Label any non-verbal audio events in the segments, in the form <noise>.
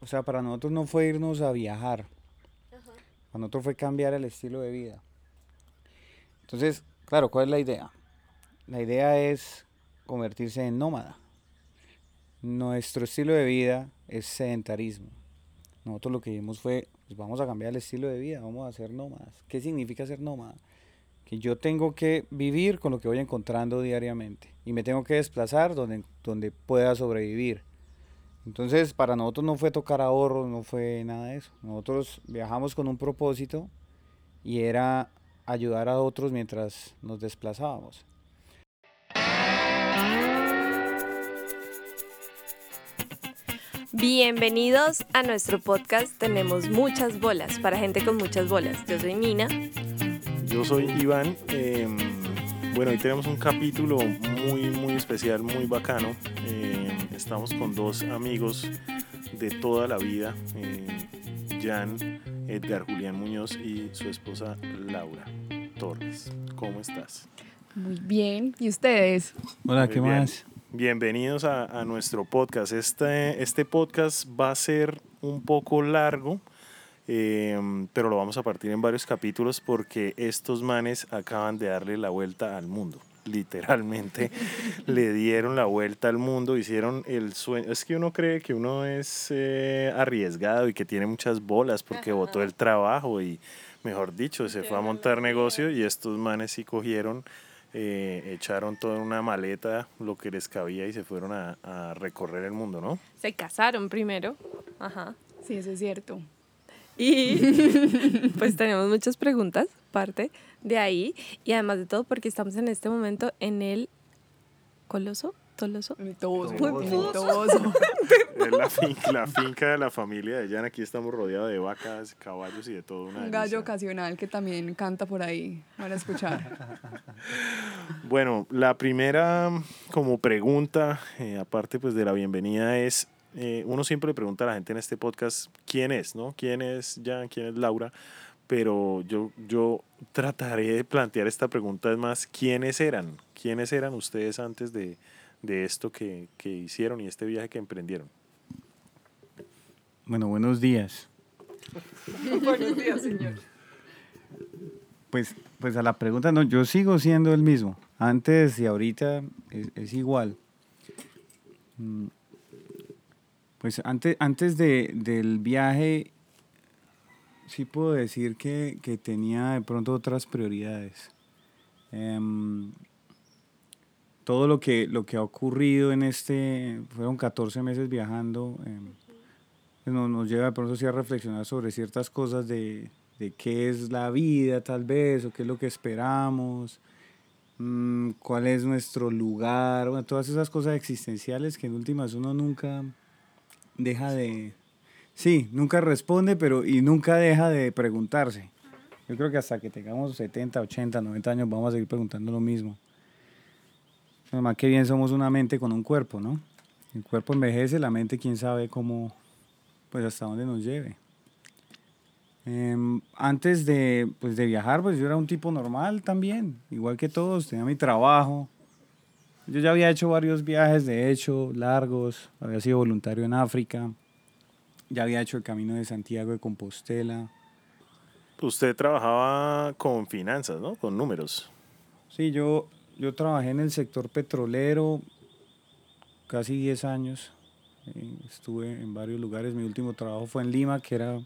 o sea, para nosotros no fue irnos a viajar. Para nosotros fue cambiar el estilo de vida. Entonces, claro, ¿cuál es la idea? La idea es convertirse en nómada. Nuestro estilo de vida es sedentarismo. Nosotros lo que vimos fue, pues vamos a cambiar el estilo de vida, vamos a ser nómadas. ¿Qué significa ser nómada? Que yo tengo que vivir con lo que voy encontrando diariamente y me tengo que desplazar donde, donde pueda sobrevivir. Entonces, para nosotros no fue tocar ahorros, no fue nada de eso. Nosotros viajamos con un propósito y era ayudar a otros mientras nos desplazábamos. Bienvenidos a nuestro podcast Tenemos muchas bolas para gente con muchas bolas. Yo soy Nina. Yo soy Iván. Em, bueno, hoy tenemos un capítulo muy, muy especial, muy bacano. Em, estamos con dos amigos de toda la vida, eh, Jan, Edgar Julián Muñoz y su esposa Laura Torres. ¿Cómo estás? Muy bien. ¿Y ustedes? Hola, Muy ¿qué bien. más? Bienvenidos a, a nuestro podcast. Este, este podcast va a ser un poco largo, eh, pero lo vamos a partir en varios capítulos porque estos manes acaban de darle la vuelta al mundo. Literalmente <laughs> le dieron la vuelta al mundo, hicieron el sueño. Es que uno cree que uno es eh, arriesgado y que tiene muchas bolas porque botó el trabajo y, mejor dicho, se fue a montar negocio y estos manes sí cogieron eh, echaron toda una maleta, lo que les cabía y se fueron a, a recorrer el mundo, ¿no? Se casaron primero. Ajá. Sí, eso es cierto. Y <laughs> <laughs> pues tenemos muchas preguntas, parte de ahí. Y además de todo, porque estamos en este momento en el Coloso, Toloso. <laughs> Es la finca, la finca de la familia de Jan. Aquí estamos rodeados de vacas, caballos y de todo. Una Un gallo delicia. ocasional que también canta por ahí. Van a escuchar. <laughs> Bueno, la primera como pregunta, eh, aparte pues de la bienvenida, es, eh, uno siempre le pregunta a la gente en este podcast, ¿quién es? ¿no? ¿Quién es Jan? ¿Quién es Laura? Pero yo, yo trataré de plantear esta pregunta, es más, ¿quiénes eran? ¿Quiénes eran ustedes antes de, de esto que, que hicieron y este viaje que emprendieron? Bueno, buenos días. <laughs> Buenos días, señor. Pues, pues a la pregunta, no, yo sigo siendo el mismo. Antes y ahorita es, es igual. Mm, Pues antes, antes de, del viaje, sí puedo decir que, que tenía de pronto otras prioridades. Em, todo lo que, lo que ha ocurrido en este, fueron 14 meses viajando, em, pues nos, nos lleva de pronto a reflexionar sobre ciertas cosas de, de qué es la vida tal vez, o qué es lo que esperamos, mm, cuál es nuestro lugar, todas esas cosas existenciales que en últimas uno nunca deja de... Sí, nunca responde, pero y nunca deja de preguntarse. Yo creo que hasta que tengamos 70, 80, 90 años vamos a seguir preguntando lo mismo. Además, qué bien somos una mente con un cuerpo, ¿no? El cuerpo envejece, la mente quién sabe cómo, pues hasta dónde nos lleve. Em, antes de, pues, de viajar, pues yo era un tipo normal también, igual que todos, tenía mi trabajo. Yo ya había hecho varios viajes, de hecho, largos, había sido voluntario en África, ya había hecho el camino de Santiago de Compostela. Usted trabajaba con finanzas, ¿no? Con números. Sí, yo, yo trabajé en el sector petrolero casi 10 años. Eh, estuve en varios lugares. Mi último trabajo fue en Lima, que era,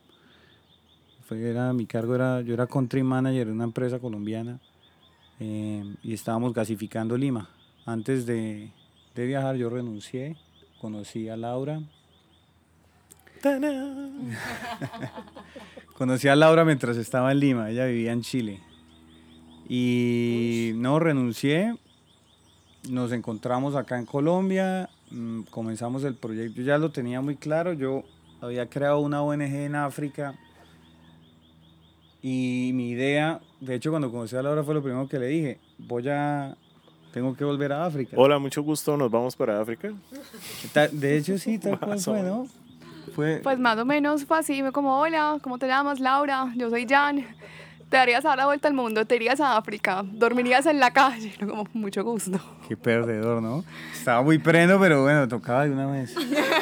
fue, era mi cargo era, yo era country manager de una empresa colombiana eh, y estábamos gasificando Lima. Antes de, de viajar yo renuncié, conocí a Laura. Conocí a Laura mientras estaba en Lima, ella vivía en Chile. Y no renuncié, nos encontramos acá en Colombia, mm, comenzamos el proyecto, yo ya lo tenía muy claro, yo había creado una ONG en África y mi idea, de hecho cuando conocí a Laura fue lo primero que le dije, voy a, tengo que volver a África. Hola, mucho gusto, nos vamos para África. De hecho sí, tal <laughs> cual fue, ¿no? Fue, Pues más o menos fue así. Me como, hola, ¿cómo te llamas? Laura. Yo soy Jan. Te darías a dar la vuelta al mundo, te irías a África, dormirías en la calle. <laughs> Yo como, mucho gusto. Qué perdedor, ¿no? Estaba muy preno, pero bueno, tocaba de una vez.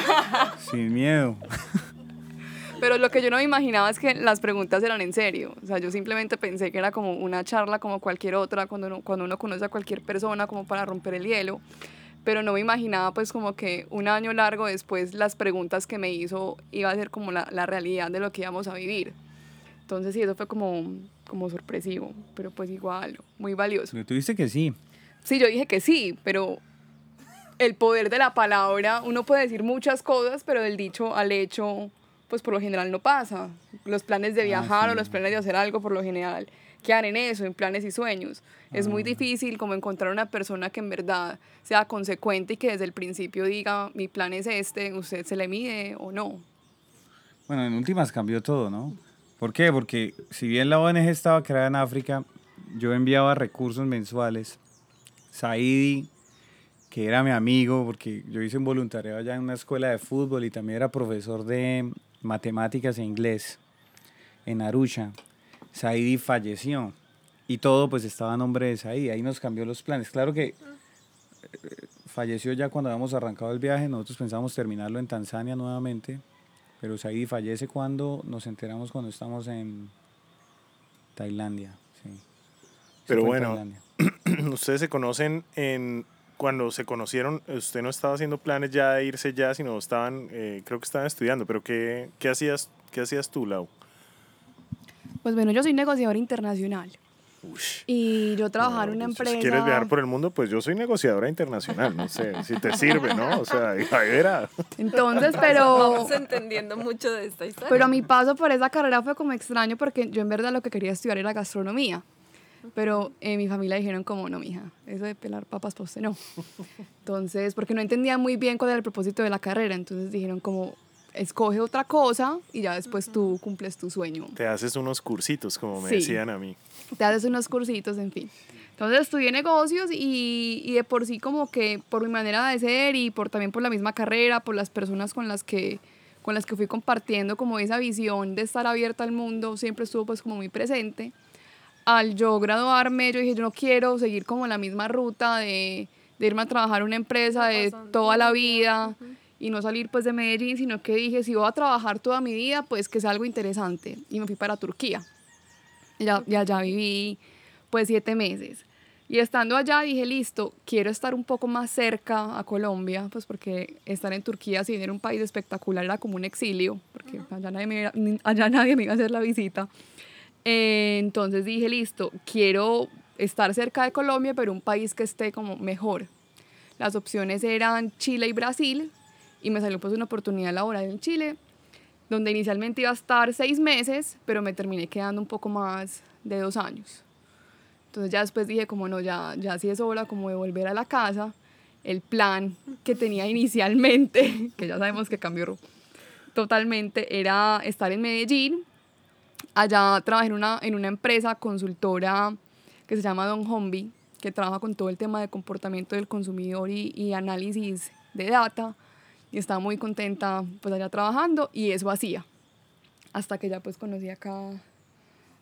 <laughs> Sin miedo. Pero lo que yo no me imaginaba es que las preguntas eran en serio. O sea, yo simplemente pensé que era como una charla como cualquier otra, cuando uno, cuando uno conoce a cualquier persona, como para romper el hielo. Pero no me imaginaba pues como que un año largo después las preguntas que me hizo iba a ser como la, la realidad de lo que íbamos a vivir. Entonces sí, eso fue como, como sorpresivo, pero pues igual, muy valioso. Pero tú dices que sí. Sí, yo dije que sí, pero el poder de la palabra, uno puede decir muchas cosas, pero del dicho al hecho, pues por lo general no pasa. Los planes de Ah, viajar o sí. los planes de hacer algo, por lo general, quedan en eso, en planes y sueños. Es muy Ah. difícil como encontrar una persona que en verdad sea consecuente y que desde el principio diga, mi plan es este, usted se le mide o no. Bueno, en últimas cambió todo, ¿no? ¿Por qué? Porque si bien la ONG estaba creada en África, yo enviaba recursos mensuales. Saidi, que era mi amigo, porque yo hice un voluntariado allá en una escuela de fútbol y también era profesor de matemáticas e inglés en Arusha. Saidi falleció y todo pues estaba a nombre de Saidi. Ahí nos cambió los planes. Claro que eh, falleció ya cuando habíamos arrancado el viaje. Nosotros pensábamos terminarlo en Tanzania nuevamente. Pero Saidi fallece cuando nos enteramos cuando estamos en Tailandia. sí. Pero bueno, <clears throat> ustedes se conocen en cuando se conocieron, usted no estaba haciendo planes ya de irse ya, sino estaban, eh, creo que estaban estudiando, pero ¿qué, qué, hacías, ¿qué hacías tú, Lau? Pues bueno, yo soy negociadora internacional. Y yo trabajaba en una Pues, empresa... Si quieres viajar por el mundo, pues yo soy negociadora internacional, no sé, si te sirve, ¿no? O sea, ahí verá. Entonces, pero... Vamos entendiendo mucho de esta historia. Pero mi paso por esa carrera fue como extraño porque yo en verdad lo que quería estudiar era gastronomía. Pero en mi familia dijeron como, no, mija, eso de pelar papas usted no. <laughs> Entonces, porque no entendía muy bien cuál era el propósito de la carrera. Entonces dijeron como, escoge otra cosa y ya después tú cumples tu sueño. Te haces unos cursitos, como me Sí. decían a mí. Te haces unos cursitos, en fin. Entonces estudié negocios y, y de por sí como que por mi manera de ser y por también por la misma carrera, por las personas con las que con las que fui compartiendo como esa visión de estar abierta al mundo, siempre estuvo pues como muy presente. Al yo graduarme, yo dije, yo no quiero seguir como la misma ruta de, de irme a trabajar en una empresa de toda la vida y no salir pues de Medellín, sino que dije, si voy a trabajar toda mi vida, pues que sea algo interesante. Y me fui para Turquía. Y ya, y allá viví pues siete meses. Y estando allá dije, listo, quiero estar un poco más cerca a Colombia, pues porque estar en Turquía, si bien era un país espectacular, era como un exilio, porque allá nadie me, allá nadie me iba a hacer la visita. Eh, entonces dije, listo, quiero estar cerca de Colombia, pero un país que esté como mejor. Las opciones eran Chile y Brasil, y me salió pues una oportunidad laboral en Chile, donde inicialmente iba a estar seis meses, pero me terminé quedando un poco más de dos años. Entonces ya después dije como no, ya, ya sí es hora como de volver a la casa. El plan que tenía inicialmente, <laughs> que ya sabemos que cambió totalmente, era estar en Medellín. Allá trabajé en una, en una empresa consultora que se llama Don Homby, que trabaja con todo el tema de comportamiento del consumidor y, y análisis de data. Y estaba muy contenta pues allá trabajando y eso hacía. Hasta que ya pues conocí acá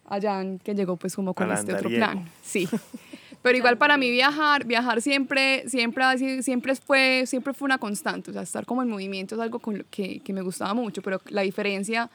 a Jan, que llegó pues como con este otro plan. Sí. Pero igual para mí viajar, viajar siempre, siempre, siempre, fue, siempre fue una constante. O sea, estar como en movimiento es algo con lo que, que me gustaba mucho. Pero la diferencia,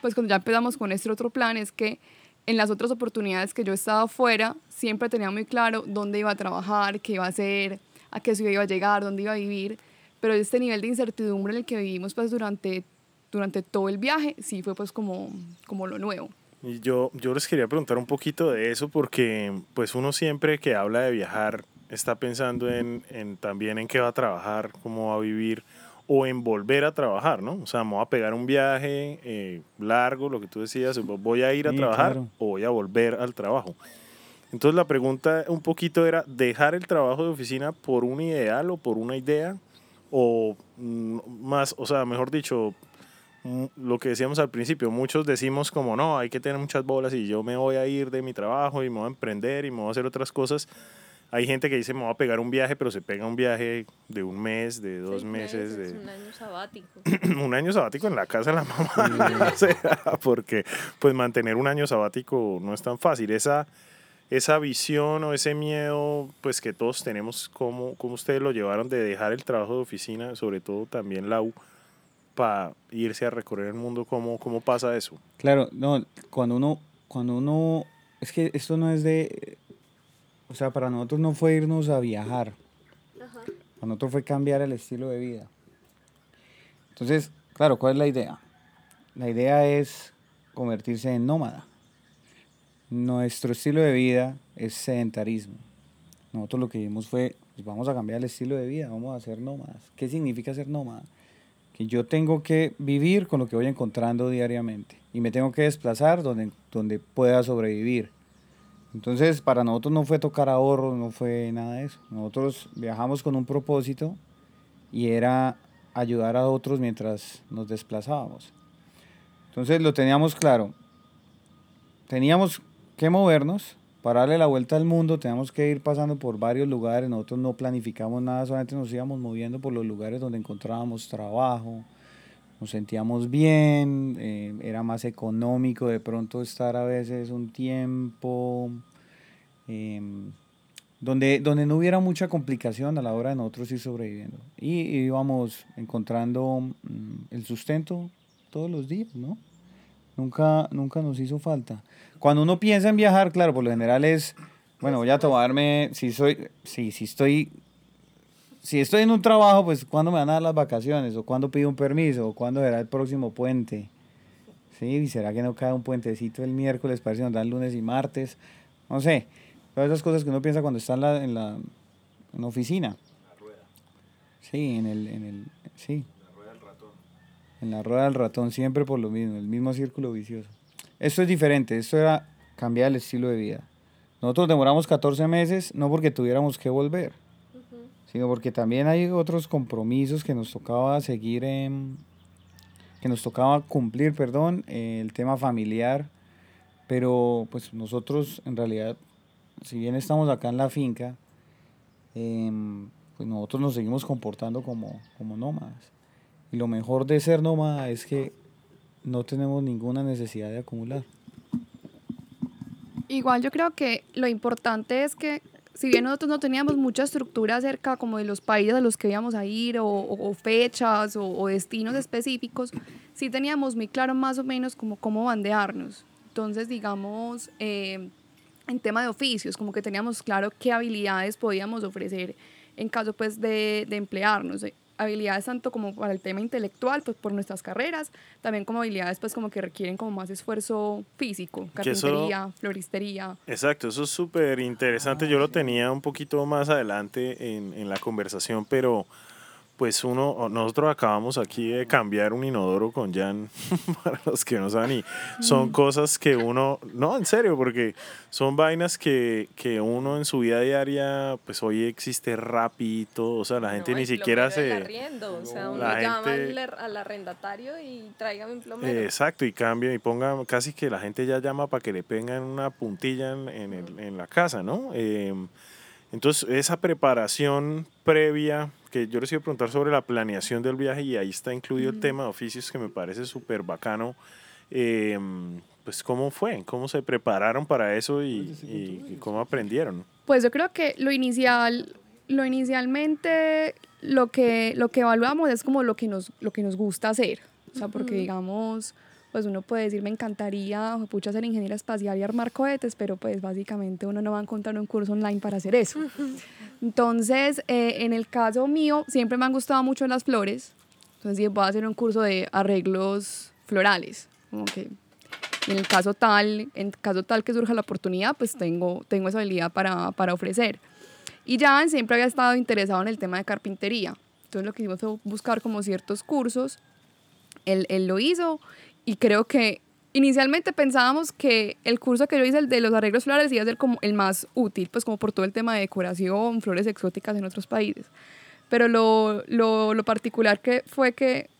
pues cuando ya empezamos con este otro plan, es que en las otras oportunidades que yo he estado fuera, siempre tenía muy claro dónde iba a trabajar, qué iba a hacer, a qué ciudad iba a llegar, dónde iba a vivir. Pero este nivel de incertidumbre en el que vivimos pues durante, durante todo el viaje, sí fue pues como, como lo nuevo. Y yo, yo les quería preguntar un poquito de eso porque pues uno siempre que habla de viajar está pensando en, en también en qué va a trabajar, cómo va a vivir o en volver a trabajar, ¿no? O sea, me voy a pegar un viaje eh, largo, lo que tú decías, voy a ir a Sí, trabajar claro. o voy a volver al trabajo. Entonces la pregunta un poquito era, ¿dejar el trabajo de oficina por un ideal o por una idea? O mm, más, o sea, mejor dicho, mm, lo que decíamos al principio, muchos decimos como no, hay que tener muchas bolas y yo me voy a ir de mi trabajo y me voy a emprender y me voy a hacer otras cosas. Hay gente que dice me voy a pegar un viaje, pero se pega un viaje de un mes, de dos Seis meses, de Un año sabático. <clears throat> un año sabático en la casa de la mamá. <laughs> o sea, porque pues mantener un año sabático no es tan fácil. Esa, esa visión o ese miedo pues que todos tenemos, ¿cómo, cómo ustedes lo llevaron de dejar el trabajo de oficina, sobre todo también la U, para irse a recorrer el mundo, ¿cómo, ¿cómo pasa eso? Claro, no, cuando uno, cuando uno, es que esto no es de, o sea, para nosotros no fue irnos a viajar, para nosotros fue cambiar el estilo de vida. Entonces, claro, ¿cuál es la idea? La idea es convertirse en nómada. Nuestro estilo de vida es sedentarismo. Nosotros lo que vimos fue, pues vamos a cambiar el estilo de vida, vamos a ser nómadas. ¿Qué significa ser nómada? Que yo tengo que vivir con lo que voy encontrando diariamente y me tengo que desplazar donde, donde pueda sobrevivir. Entonces, para nosotros no fue tocar ahorros, no fue nada de eso. Nosotros viajamos con un propósito y era ayudar a otros mientras nos desplazábamos. Entonces lo teníamos claro. Teníamos que movernos para darle la vuelta al mundo, teníamos que ir pasando por varios lugares. Nosotros no planificamos nada, solamente nos íbamos moviendo por los lugares donde encontrábamos trabajo, nos sentíamos bien, eh, era más económico de pronto estar a veces un tiempo. Em, donde, donde no hubiera mucha complicación a la hora de nosotros ir sobreviviendo. Y íbamos encontrando mm, el sustento todos los días, ¿no? Nunca, nunca nos hizo falta. Cuando uno piensa en viajar, claro, por lo general es, bueno, voy a tomarme, si soy, si, si estoy, si estoy en un trabajo, pues cuándo me van a dar las vacaciones, o cuándo pido un permiso, o cuándo será el próximo puente. Sí, y será que no cae un puentecito el miércoles, parece que nos dan lunes y martes, no sé. Todas esas cosas que uno piensa cuando está en la, en la, en la oficina. Sí, en el, en el, sí. En la rueda del ratón, siempre por lo mismo, el mismo círculo vicioso. Esto es diferente, esto era cambiar el estilo de vida. Nosotros demoramos 14 meses, no porque tuviéramos que volver, sino porque también hay otros compromisos que nos tocaba seguir, en, que nos tocaba cumplir, perdón, el tema familiar, pero pues nosotros en realidad si bien estamos acá en la finca, em, pues nosotros nos seguimos comportando como, como nómadas. Y lo mejor de ser nómada es que no tenemos ninguna necesidad de acumular. Igual yo creo que lo importante es que si bien nosotros no teníamos mucha estructura acerca como de los países a los que íbamos a ir o, fechas o, destinos específicos, sí teníamos muy claro más o menos como cómo bandearnos. Entonces, digamos, eh, en tema de oficios, como que teníamos claro qué habilidades podíamos ofrecer en caso pues de emplearnos. Habilidades tanto como para el tema intelectual, pues por nuestras carreras, también como habilidades pues como que requieren como más esfuerzo físico, carpintería, eso, floristería. Exacto, eso es súper interesante. Yo lo tenía un poquito más adelante en, en la conversación, pero pues uno, nosotros acabamos aquí de cambiar un inodoro con Jan, <laughs> para los que no saben, y son cosas que uno, no, en serio, porque son vainas que, que uno en su vida diaria, pues hoy existe rápido, o sea, la gente no, ni siquiera se... Arriendo, o sea, uno la llama gente, al arrendatario y tráigame un plomero. exacto, y cambia y ponga, casi que la gente ya llama para que le pongan una puntilla en, en, el, en la casa, ¿no? Eh, entonces, esa preparación previa, que yo les iba a preguntar sobre la planeación del viaje y ahí está incluido el tema de oficios que me parece súper bacano. Eh, pues, ¿cómo fue? ¿Cómo se prepararon para eso y, y, y, cómo aprendieron? Pues yo creo que lo inicial, lo inicialmente, lo que, lo que evaluamos es como lo que nos, lo que nos gusta hacer. O sea, porque digamos pues uno puede decir, me encantaría, pucha, ser ingeniera espacial y armar cohetes, pero pues básicamente uno no va a encontrar un curso online para hacer eso. <laughs> Entonces, eh, en el caso mío, siempre me han gustado mucho las flores, entonces voy a hacer un curso de arreglos florales, como que en el caso tal, en caso tal que surja la oportunidad, pues tengo, tengo esa habilidad para, para ofrecer. Y ya siempre había estado interesado en el tema de carpintería, entonces lo que hicimos fue buscar como ciertos cursos, él, él lo hizo y creo que inicialmente pensábamos que el curso que yo hice, el de los arreglos florales, iba a ser como el más útil, pues como por todo el tema de decoración, flores exóticas en otros países. Pero lo, lo, lo particular que fue que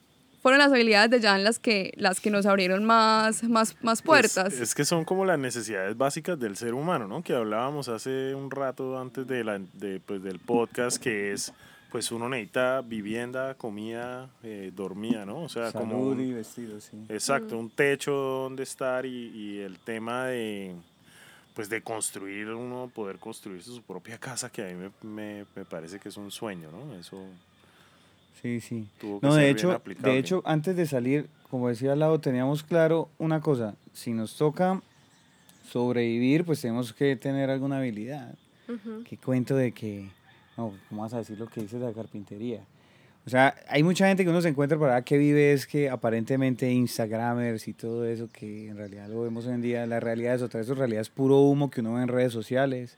fueron las habilidades de Jan las que, las que nos abrieron más, más, más puertas. Pues es que son como las necesidades básicas del ser humano, ¿no? Que hablábamos hace un rato antes de la, de, pues, del podcast, que es pues uno necesita vivienda, comida, eh, dormida, ¿no? O sea, Salud como... y vestido, sí. Exacto, un techo donde estar y, y, el tema de, pues de construir, uno poder construir su propia casa, que a mí me, me, me, parece que es un sueño, ¿no? Eso, Sí, sí. Tuvo que No, ser de bien hecho, aplicable. de hecho, antes de salir, como decía al lado, teníamos claro una cosa. Si nos toca sobrevivir, pues tenemos que tener alguna habilidad. Ujú. ¿Qué cuento de que, no, ¿cómo vas a decir lo que dices de la carpintería? O sea, hay mucha gente que uno se encuentra por ahí que vive es que aparentemente Instagramers y todo eso, que en realidad lo vemos hoy en día, la realidad es otra, eso en realidad es puro humo que uno ve en redes sociales.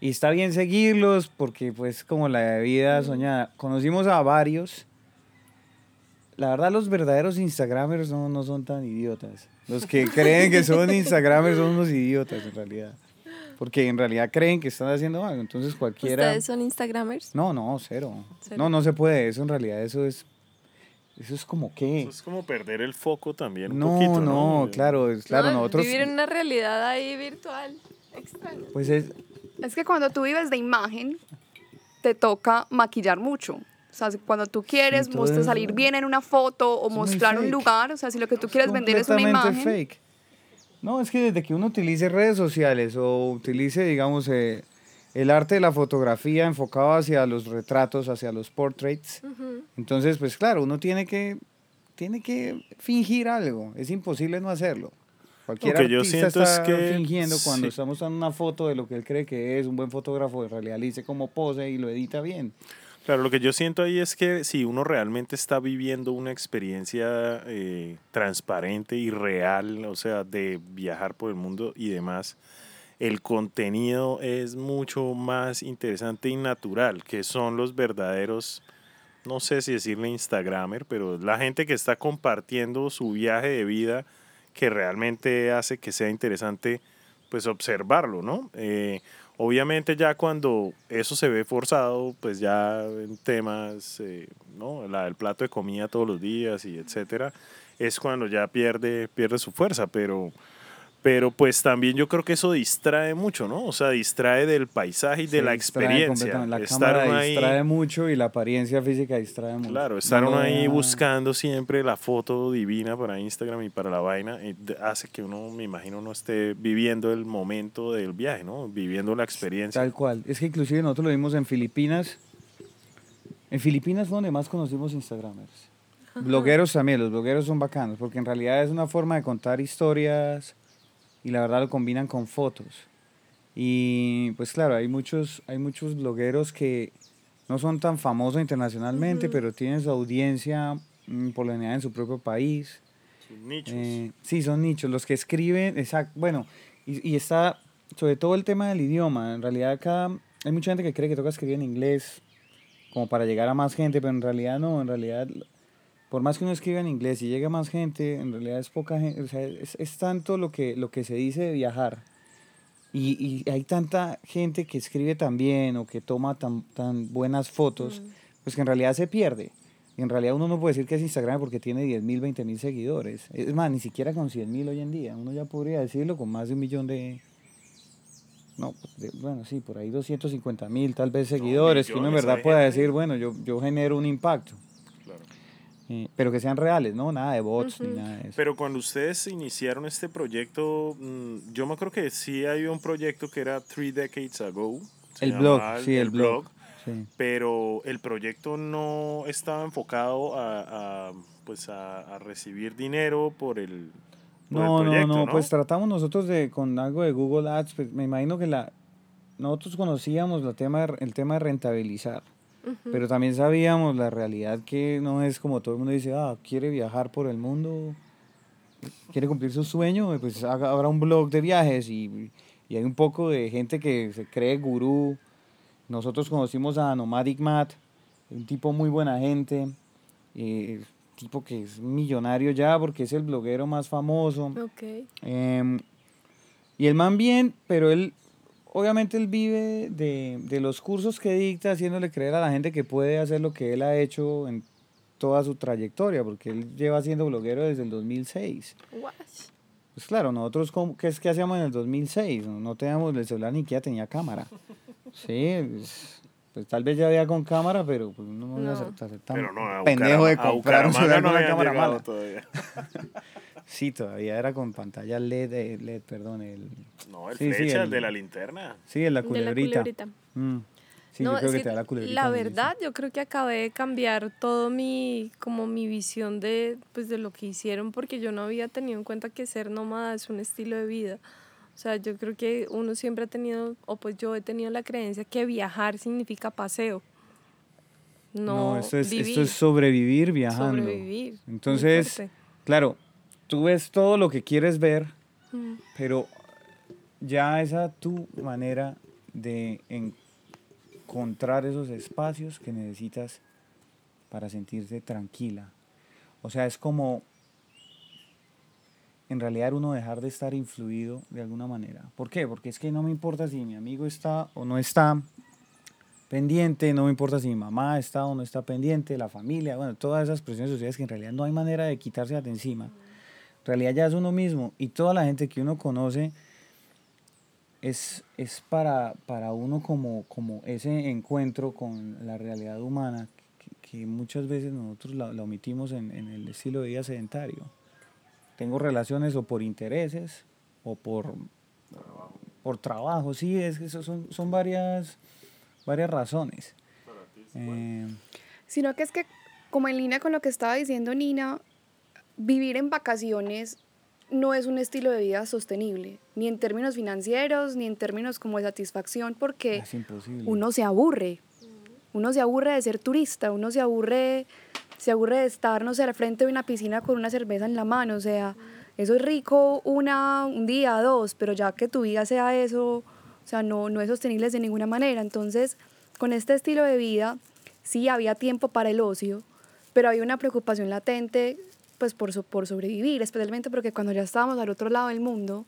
Y está bien seguirlos porque pues como la vida soñada. Conocimos a varios. La verdad los verdaderos Instagramers no, no son tan idiotas. Los que <laughs> creen que son Instagramers son unos idiotas en realidad. Porque en realidad creen que están haciendo algo. Entonces cualquiera... ¿Ustedes son Instagramers? No, no, cero. Cero. No, no se puede. Eso en realidad, eso es... Eso es como que... Eso es como perder el foco también un No, poquito, no, ¿no? claro, es, claro, No, nosotros... Vivir en una realidad ahí virtual. Extraño. Pues es... Es que cuando tú vives de imagen, te toca maquillar mucho. O sea, cuando tú quieres mostrar, salir bien en una foto o mostrar un lugar, o sea, si lo que tú quieres vender es una imagen, fake. No, es que desde que uno utilice redes sociales o utilice, digamos, eh, el arte de la fotografía enfocado hacia los retratos, hacia los portraits, Ujú. entonces, pues claro, uno tiene que, tiene que fingir algo. Es imposible no hacerlo. Cualquier Lo que yo artista siento es está que- fingiendo cuando sí. está mostrando una foto de lo que él cree que es un buen fotógrafo, en realidad le dice como pose y lo edita bien. Claro, lo que yo siento ahí es que si uno realmente está viviendo una experiencia eh, transparente y real, o sea, de viajar por el mundo y demás, el contenido es mucho más interesante y natural, que son los verdaderos, no sé si decirle Instagramer, pero la gente que está compartiendo su viaje de vida que realmente hace que sea interesante pues observarlo, ¿no? Eh, obviamente ya cuando eso se ve forzado, pues ya en temas, eh, ¿no? La, el plato de comida todos los días y etcétera, es cuando ya pierde, pierde su fuerza, pero, pero pues también yo creo que eso distrae mucho, ¿no? O sea, distrae del paisaje y de la experiencia. La Estar cámara ahí- distrae mucho y la apariencia física distrae mucho. Claro, estar No, ahí buscando siempre la foto divina para Instagram y para la vaina eh, hace que uno, me imagino, no esté viviendo el momento del viaje, ¿no? Viviendo la experiencia. Tal cual. Es que inclusive nosotros lo vimos en Filipinas. En Filipinas fue donde más conocimos Instagramers. Blogueros también, los blogueros son bacanos, porque en realidad es una forma de contar historias y la verdad lo combinan con fotos. Y pues claro, hay muchos, hay muchos blogueros que no son tan famosos internacionalmente, Ujú. pero tienen su audiencia mm, por lo general en su propio país. Sus nichos. Eh, sí, son nichos. Los que escriben, exacto. Bueno, y, y está sobre todo el tema del idioma. En realidad acá hay mucha gente que cree que toca escribir en inglés como para llegar a más gente, pero en realidad no. En realidad, por más que uno escriba en inglés y llegue a más gente, en realidad es poca gente. O sea, es, es tanto lo que, lo que se dice de viajar. Y, y hay tanta gente que escribe tan bien o que toma tan, tan buenas fotos, pues que en realidad se pierde. Y en realidad uno no puede decir que es Instagram porque tiene 10 mil, 20 mil seguidores. Es más, ni siquiera con 100 mil hoy en día. Uno ya podría decirlo con más de un millón de... No, de- bueno, sí, por ahí 250 mil tal vez seguidores, que uno en verdad pueda decir, bueno, yo, yo genero un impacto. Eh, pero que sean reales, ¿no? Nada de bots ni nada de eso. Pero cuando ustedes iniciaron este proyecto, mm, yo me acuerdo que sí había un proyecto que era Three Decades Ago. el blog, llamaba sí, el, blog. Sí. pero el proyecto no estaba enfocado a, a, pues a, a recibir dinero por el, por el No, proyecto, no, no, pues tratamos nosotros de con algo de Google Ads, pues me imagino que la nosotros conocíamos la tema el tema de rentabilizar, Pero también sabíamos la realidad que no es como todo el mundo dice, ah, quiere viajar por el mundo, quiere cumplir su sueño, pues haga, habrá un blog de viajes y, y hay un poco de gente que se cree gurú. Nosotros conocimos a Nomadic Matt, un tipo muy buena gente, eh, tipo que es millonario ya porque es el bloguero más famoso. Ok. Em, y el man bien, pero él, obviamente él vive de, de los cursos que dicta, haciéndole creer a la gente que puede hacer lo que él ha hecho en toda su trayectoria, porque él lleva siendo bloguero desde el 2006. Guash. Pues claro, nosotros, ¿cómo- ¿qué, es, ¿qué hacíamos en el 2006? No, no teníamos el celular ni siquiera tenía cámara. <laughs> Sí, pues, pues tal vez ya había con cámara, pero pues no No. ser, a ser tan Pero no, a pendejo de a comprar un celular no con una cámara mala. todavía. <laughs> Sí, todavía era con pantalla LED, eh, LED, perdón, el... No, el Sí, sí, flecha, el el- de la linterna. Sí, en la De la culebrita. culebrita. Mm. Sí, no, yo creo que, te da la culebrita. la verdad, yo creo que acabé de cambiar todo mi, como mi visión de, pues, de lo que hicieron, porque yo no había tenido en cuenta que ser nómada es un estilo de vida. O sea, yo creo que uno siempre ha tenido, o pues yo he tenido la creencia que viajar significa paseo. No, No, esto es, vivir, esto es sobrevivir viajando. sobrevivir. Entonces, claro, tú ves todo lo que quieres ver, Mm. pero ya esa tu manera de encontrar esos espacios que necesitas para sentirte tranquila. O sea, es como en realidad uno dejar de estar influido de alguna manera. ¿Por qué? Porque es que no me importa si mi amigo está o no está pendiente, no me importa si mi mamá está o no está pendiente, la familia, bueno, todas esas presiones sociales que en realidad no hay manera de quitarse de encima. En realidad ya es uno mismo y toda la gente que uno conoce es, es para, para uno como, como ese encuentro con la realidad humana que, que muchas veces nosotros la, la omitimos en, en el estilo de vida sedentario. Tengo relaciones o por intereses o por, por trabajo, sí, es que eso son, son varias, varias razones. Eh, Sino que es que, como en línea con lo que estaba diciendo Nina, vivir en vacaciones no es un estilo de vida sostenible, ni en términos financieros, ni en términos como de satisfacción, porque uno se aburre. Uno se aburre de ser turista, uno se aburre, se aburre de estar, no sé, al frente de una piscina con una cerveza en la mano. O sea, eso es rico una, un día, dos, pero ya que tu vida sea eso, o sea, no, no es sostenible de ninguna manera. Entonces, con este estilo de vida, sí había tiempo para el ocio, pero había una preocupación latente pues por, so- por sobrevivir, especialmente porque cuando ya estábamos al otro lado del mundo,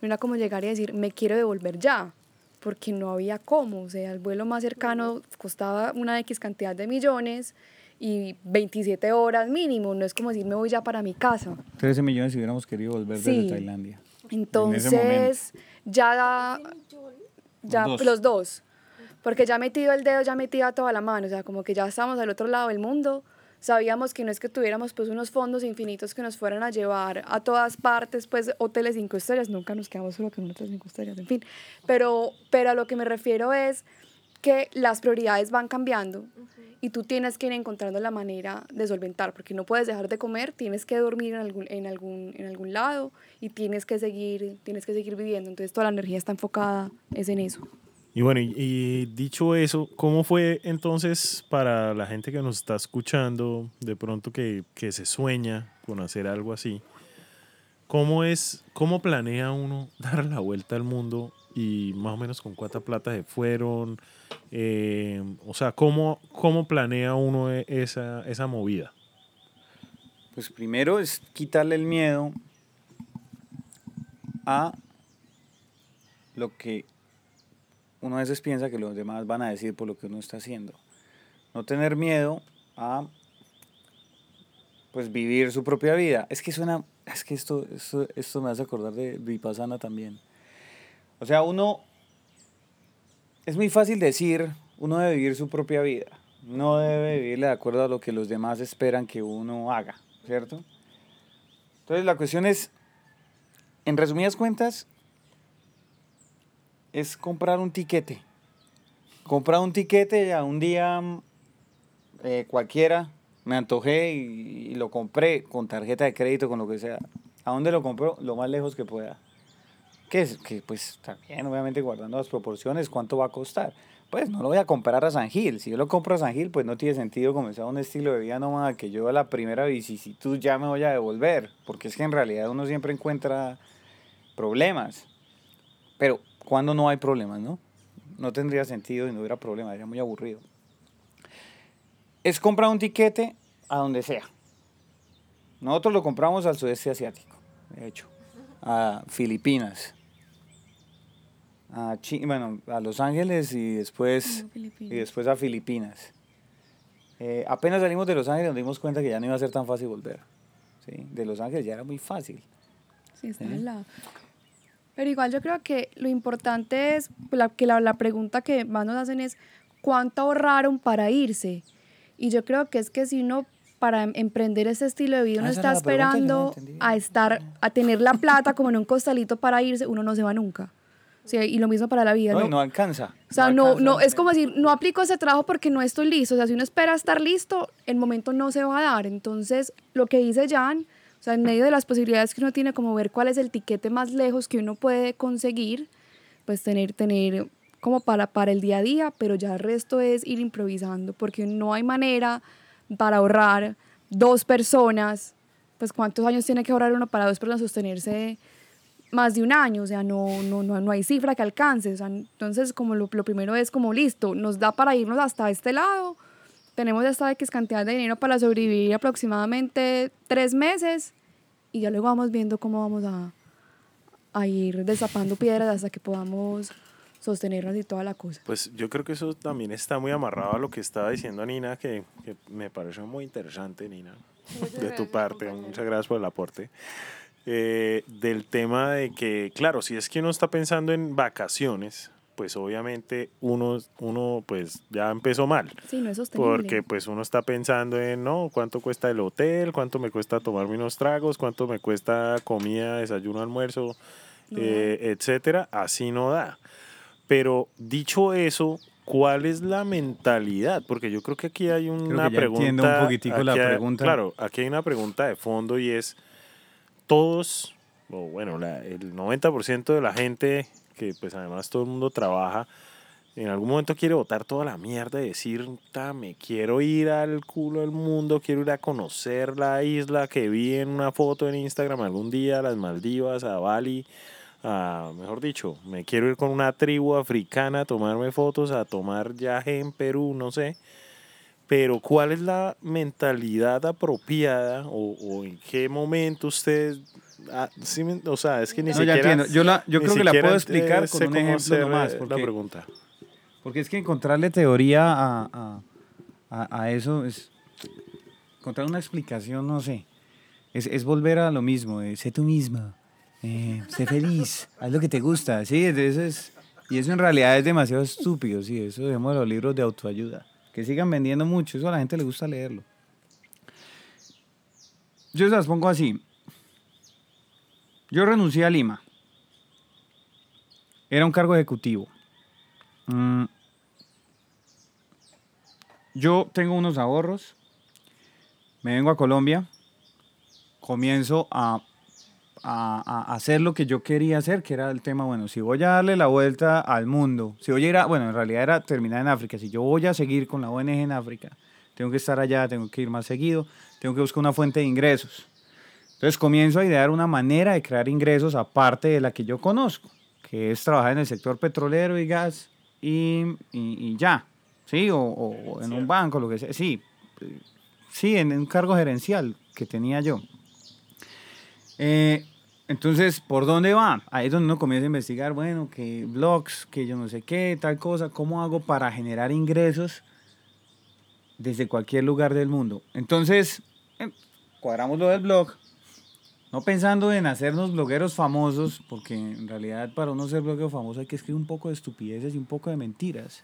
no era como llegar y decir, me quiero devolver ya, porque no había cómo, o sea, el vuelo más cercano costaba una X cantidad de millones y 27 horas mínimo, no es como decir, me voy ya para mi casa. 13 millones si hubiéramos querido volver Sí. desde Tailandia. Entonces, ya, ya Los dos. los dos. Porque ya metido el dedo, ya metida toda la mano. O sea, como que ya estábamos al otro lado del mundo. Sabíamos que no es que tuviéramos pues unos fondos infinitos que nos fueran a llevar a todas partes, pues hoteles cinco estrellas. Nunca nos quedamos solo con hoteles cinco estrellas, en fin. Pero, pero a lo que me refiero es que las prioridades van cambiando y tú tienes que ir encontrando la manera de solventar, porque no puedes dejar de comer, tienes que dormir en algún, en algún, en algún lado y tienes que, seguir, tienes que seguir viviendo. Entonces toda la energía está enfocada es en eso. Y bueno, y, dicho eso, ¿cómo fue entonces para la gente que nos está escuchando, de pronto que, que se sueña con hacer algo así? ¿Cómo es, cómo planea uno <laughs> dar la vuelta al mundo y más o menos con cuánta plata se fueron? Eh, o sea, ¿cómo, cómo planea uno e- esa, esa movida? Pues primero es quitarle el miedo a lo que uno a veces piensa que los demás van a decir por lo que uno está haciendo. No tener miedo a pues vivir su propia vida. Es que suena, es que esto, esto, esto me hace acordar de Vipassana también. O sea, uno, es muy fácil decir, uno debe vivir su propia vida. No debe vivirla de acuerdo a lo que los demás esperan que uno haga, ¿cierto? Entonces la cuestión es, en resumidas cuentas, es comprar un tiquete. Comprar un tiquete a un día eh, cualquiera, me antojé y, lo compré con tarjeta de crédito, con lo que sea. ¿A dónde lo compro? Lo más lejos que pueda. Que que pues también obviamente guardando las proporciones, ¿cuánto va a costar? Pues no lo voy a comprar a San Gil. Si yo lo compro a San Gil, pues no tiene sentido comenzar un estilo de vida nómada que yo a la primera vicisitud ya me voy a devolver. Porque es que en realidad uno siempre encuentra problemas. Pero cuando no hay problemas, ¿no? No tendría sentido y no hubiera problema, sería muy aburrido. Es comprar un tiquete a donde sea. Nosotros lo compramos al sudeste asiático, de hecho, a Filipinas, a Chi- bueno, a Los Ángeles y después, y después a Filipinas. Eh, apenas salimos de Los Ángeles nos dimos cuenta que ya no iba a ser tan fácil volver. ¿sí? De Los Ángeles ya era muy fácil. Sí, está Sí. al lado. Pero igual yo creo que lo importante es, la, que la, la pregunta que más nos hacen es, ¿cuánto ahorraron para irse? Y yo creo que es que si uno para em- emprender ese estilo de vida Ah, uno está no esperando a estar, a tener la plata como en un costalito para irse, uno no se va nunca. O y lo mismo para la vida. No, ¿no? alcanza. O sea, no, no, es como decir, no aplico ese trabajo porque no estoy listo. O sea, si uno espera estar listo, el momento no se va a dar. Entonces, lo que dice Jan, o sea, en medio de las posibilidades que uno tiene, como ver cuál es el tiquete más lejos que uno puede conseguir, pues tener, tener como para, para el día a día, pero ya el resto es ir improvisando, porque no hay manera para ahorrar dos personas, pues cuántos años tiene que ahorrar uno para dos personas sostenerse más de un año, o sea, no, no, no, no hay cifra que alcance. O sea, entonces, como lo, lo primero es como listo, nos da para irnos hasta este lado, tenemos esta X cantidad de dinero para sobrevivir aproximadamente tres meses y ya luego vamos viendo cómo vamos a, a ir destapando piedras hasta que podamos sostenernos y toda la cosa. Pues yo creo que eso también está muy amarrado a lo que estaba diciendo Nina, que, que me pareció muy interesante, Nina, de tu parte. Muchas gracias por el aporte. Eh, del tema de que, claro, si es que uno está pensando en vacaciones, pues obviamente uno, uno pues ya empezó mal. Sí, no es sostenible. Porque pues uno está pensando en, no, cuánto cuesta el hotel, cuánto me cuesta tomarme unos tragos, cuánto me cuesta comida, desayuno, almuerzo, No eh, etcétera. Así no da. Pero dicho eso, ¿cuál es la mentalidad? Porque yo creo que aquí hay una que ya pregunta. entiendo un poquitico la hay- pregunta. Claro, aquí hay una pregunta de fondo y es, todos, o bueno, la- el 90% de la gente, que pues además todo el mundo trabaja, en algún momento quiere botar toda la mierda y decir, "Ta, me quiero ir al culo del mundo, quiero ir a conocer la isla que vi en una foto en Instagram algún día, las Maldivas, a Bali, a, mejor dicho, me quiero ir con una tribu africana a tomarme fotos, a tomar viaje en Perú, no sé. Pero ¿cuál es la mentalidad apropiada o, o en qué momento usted... ah, sí o sea, es que ni No, ya siquiera... entiendo. Yo, la, yo creo que la puedo eh, explicar con un ejemplo nomás. eh, La Porque, pregunta. porque es que encontrarle teoría a, a, a- a eso es... Encontrar una explicación, no sé. Es, es volver a lo mismo. de sé tú misma. eh, sé feliz. Haz lo que te gusta. Sí, es- eso es... Y eso en realidad es demasiado estúpido, sí. Eso dejemos los libros de autoayuda. Sigan vendiendo mucho. Eso a la gente le gusta leerlo. Yo se las pongo así. Yo renuncié a Lima. Era un cargo ejecutivo. Mm. Yo tengo unos ahorros. Me vengo a Colombia. Comienzo a, a- a hacer lo que yo quería hacer, que era el tema, bueno, si voy a darle la vuelta al mundo, si voy a ir a, bueno, en realidad era terminar en África, si yo voy a seguir con la ONG en África, tengo que estar allá, tengo que ir más seguido, tengo que buscar una fuente de ingresos. Entonces comienzo a idear una manera de crear ingresos aparte de la que yo conozco, que es trabajar en el sector petrolero y gas y, y- y ya, ¿sí? O, o- en un banco, lo que sea, sí, sí, en un cargo gerencial que tenía yo. Eh, entonces, ¿por dónde va? Ahí es donde uno comienza a investigar, bueno, que blogs, que yo no sé qué, tal cosa, ¿cómo hago para generar ingresos desde cualquier lugar del mundo? Entonces, eh, cuadramos lo del blog, no pensando en hacernos blogueros famosos, porque en realidad para uno ser bloguero famoso hay que escribir un poco de estupideces y un poco de mentiras,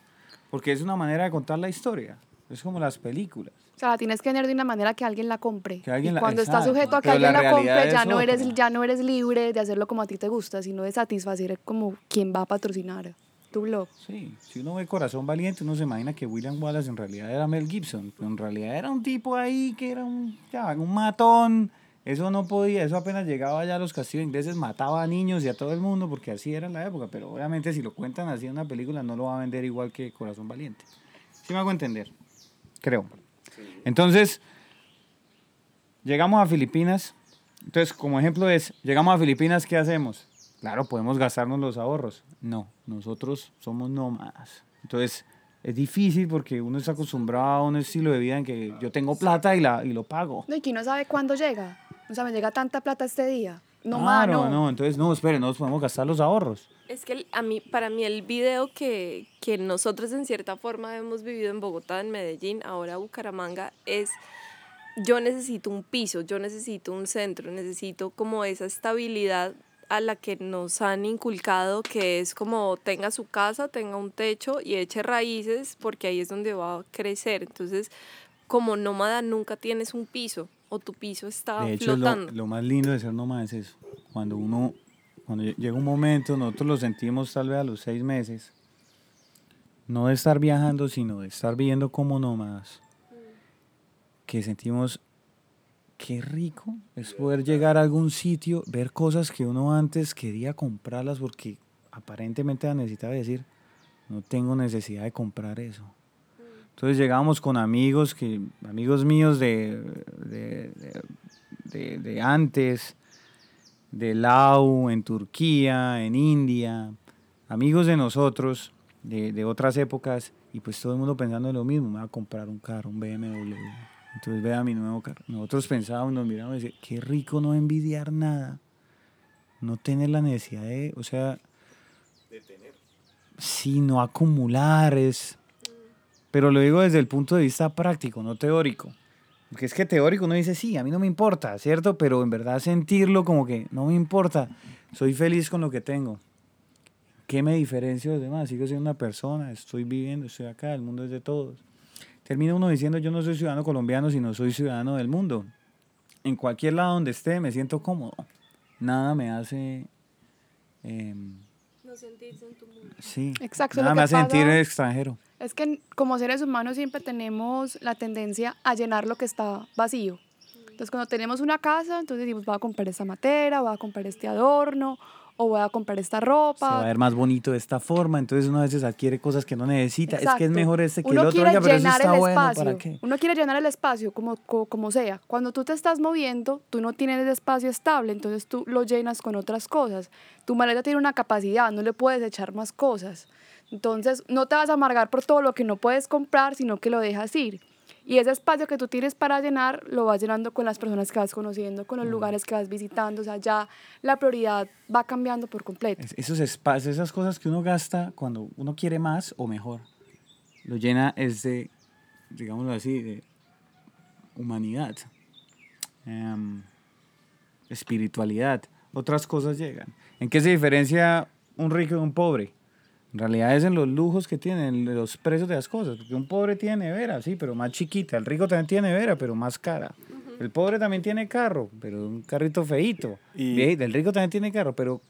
porque es una manera de contar la historia, es como las películas. O sea, la tienes que tener de una manera que alguien la compre. Que alguien y la- cuando está exacto. sujeto a que Pero la alguien la realidad compre, ya no, eres, ya no eres libre de hacerlo como a ti te gusta, sino de satisfacer como quien va a patrocinar tu blog. Sí, si uno ve Corazón Valiente, uno se imagina que William Wallace en realidad era Mel Gibson, pero en realidad era un tipo ahí que era un, ya, un matón. Eso no podía, eso apenas llegaba ya a los castillos ingleses, mataba a niños y a todo el mundo, porque así era en la época. Pero obviamente si lo cuentan así en una película, no lo va a vender igual que Corazón Valiente. ¿Sí me hago entender? Creo. Entonces, llegamos a Filipinas. Entonces, como ejemplo es, llegamos a Filipinas, ¿qué hacemos? Claro, podemos gastarnos los ahorros. No, nosotros somos nómadas. Entonces, es difícil porque uno está acostumbrado a un estilo de vida en que yo tengo plata y, la, y lo pago. No, y que no sabe cuándo llega. O sea, me llega tanta plata este día. No, claro, mano. no, entonces no, espere, no nos podemos gastar los ahorros. Es que el- a mí, para mí el video que, que nosotros en cierta forma hemos vivido en Bogotá, en Medellín, ahora Bucaramanga, es yo necesito un piso, yo necesito un centro, necesito como esa estabilidad a la que nos han inculcado, que es como tenga su casa, tenga un techo y eche raíces, porque ahí es donde va a crecer. Entonces, como nómada nunca tienes un piso o tu piso está De hecho, lo, flotando. lo más lindo de ser nómada es eso. Cuando uno cuando lle- llega un momento, nosotros lo sentimos tal vez a los seis meses, no de estar viajando, sino de estar viviendo como nómadas, que sentimos qué rico es poder llegar a algún sitio, ver cosas que uno antes quería comprarlas porque aparentemente las necesitaba decir, no tengo necesidad de comprar eso. Entonces llegábamos con amigos, que, amigos míos de, de, de- de- de antes, de Lau, en Turquía, en India, amigos de nosotros, de, de otras épocas, y pues todo el mundo pensando en lo mismo, me va a comprar un carro, un BMW. Entonces vea mi nuevo carro. Nosotros pensábamos, nos mirábamos y decíamos, qué rico no envidiar nada, no tener la necesidad de, o sea, sí, no acumular, es... Pero lo digo desde el punto de vista práctico, no teórico. Porque es que teórico uno dice, sí, a mí no me importa, ¿cierto? Pero en verdad sentirlo como que no me importa, soy feliz con lo que tengo. ¿Qué me diferencio de los demás? Sigo siendo una persona, estoy viviendo, estoy acá, el mundo es de todos. Termina uno diciendo, yo no soy ciudadano colombiano, sino soy ciudadano del mundo. En cualquier lado donde esté me siento cómodo. Nada me hace... em, No sentirse en tu mundo. sí, Exacto, nada me hace sentir extranjero. Es que como seres humanos siempre tenemos la tendencia a llenar lo que está vacío. Entonces cuando tenemos una casa, entonces decimos, voy a comprar esta matera, voy a comprar este adorno, o voy a comprar esta se va a ropa. ver más bonito de esta forma, entonces uno a veces adquiere cosas que no necesita. Es que es Exacto. mejor este que Uno el otro, quiere pero eso llenar está el bueno, espacio. ¿para qué? Uno quiere llenar el espacio como, co- como sea. Cuando tú te estás moviendo, tú no tienes el espacio estable, entonces tú lo llenas con otras cosas. Tu maleta tiene una capacidad, no le puedes echar más cosas. Entonces no te vas a amargar por todo lo que no puedes comprar, sino que lo dejas ir. Y ese espacio que tú tienes para llenar, lo vas llenando con las personas que vas conociendo, con los lugares que vas visitando. O sea, ya la prioridad va cambiando por completo. Es- Esos espacios, esas cosas que uno gasta cuando uno quiere más o mejor, lo llena es de, digámoslo así, de humanidad, em, espiritualidad. Otras cosas llegan. ¿En qué se diferencia un rico de un pobre? En realidad es en los lujos que tienen, en los precios de las cosas. Porque un pobre tiene nevera, sí, pero más chiquita. El rico también tiene nevera, pero más cara. El pobre también tiene carro, pero un carrito feíto. Y- Y el rico también tiene carro, pero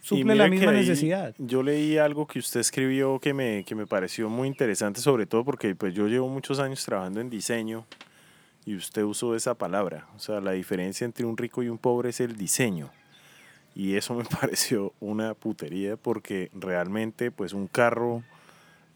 suple la misma ahí necesidad. Yo leí algo que usted escribió que me, que me pareció muy interesante, sobre todo porque pues, yo llevo muchos años trabajando en diseño y usted usó esa palabra. O sea, la diferencia entre un rico y un pobre es el diseño. Y eso me <laughs> pareció una putería porque realmente pues un carro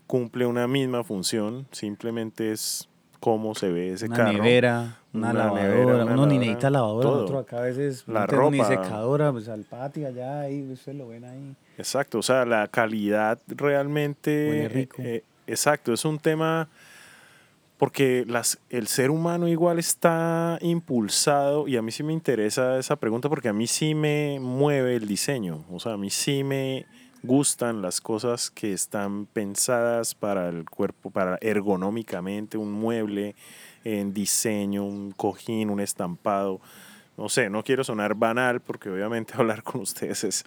cumple una misma función, simplemente es cómo se ve ese una carro. nevera, una, Una lavadora. nevera, una uno ni lavadora, necesita lavadora, todo. otro acá a veces La tengo ni ropa. secadora, pues al patio allá, ahí ustedes lo ven ahí. Exacto, o sea, la calidad realmente... Huele rico. eh, exacto, es un tema porque las, el ser humano igual está impulsado y a mí sí me interesa esa pregunta porque a mí sí me mueve el diseño, o sea, a mí sí me gustan las cosas que están pensadas para el cuerpo, para ergonómicamente, un mueble en diseño, un cojín, un estampado. No sé, no quiero sonar banal porque obviamente <laughs> hablar con ustedes es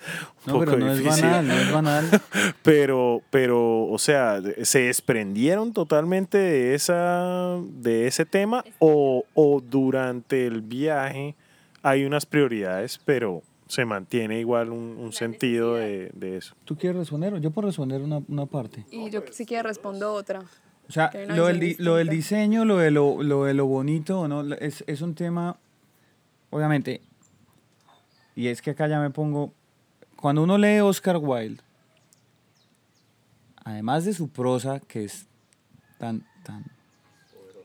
un No, poco pero no es banal, no es banal. <laughs> Pero, pero, o sea, ¿se desprendieron totalmente de, esa, de ese tema o, o durante el viaje hay unas prioridades, pero se mantiene igual un, un sentido de, de eso? ¿Tú quieres responder o yo puedo responder una, una parte? Y yo si quiero respondo otra. O sea, lo del, lo del diseño, lo de lo, lo de lo bonito, ¿no? es, es un tema, obviamente, y es que acá ya me pongo, cuando uno lee Oscar Wilde, además de su prosa, que es tan, tan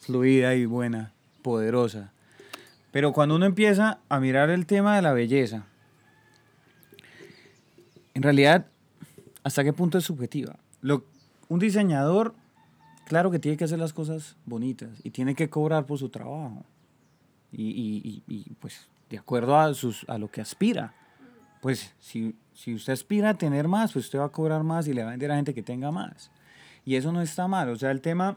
fluida y buena, poderosa, pero cuando uno empieza a mirar el tema de la belleza, en realidad, ¿hasta qué punto es subjetiva? Lo, un diseñador, claro que tiene que hacer las cosas bonitas y tiene que cobrar por su trabajo. Y, y- y- pues de acuerdo a, sus, a lo que aspira. Pues si, si usted aspira a tener más, pues usted va a cobrar más y le va a vender a gente que tenga más. Y eso no está mal. O sea, el tema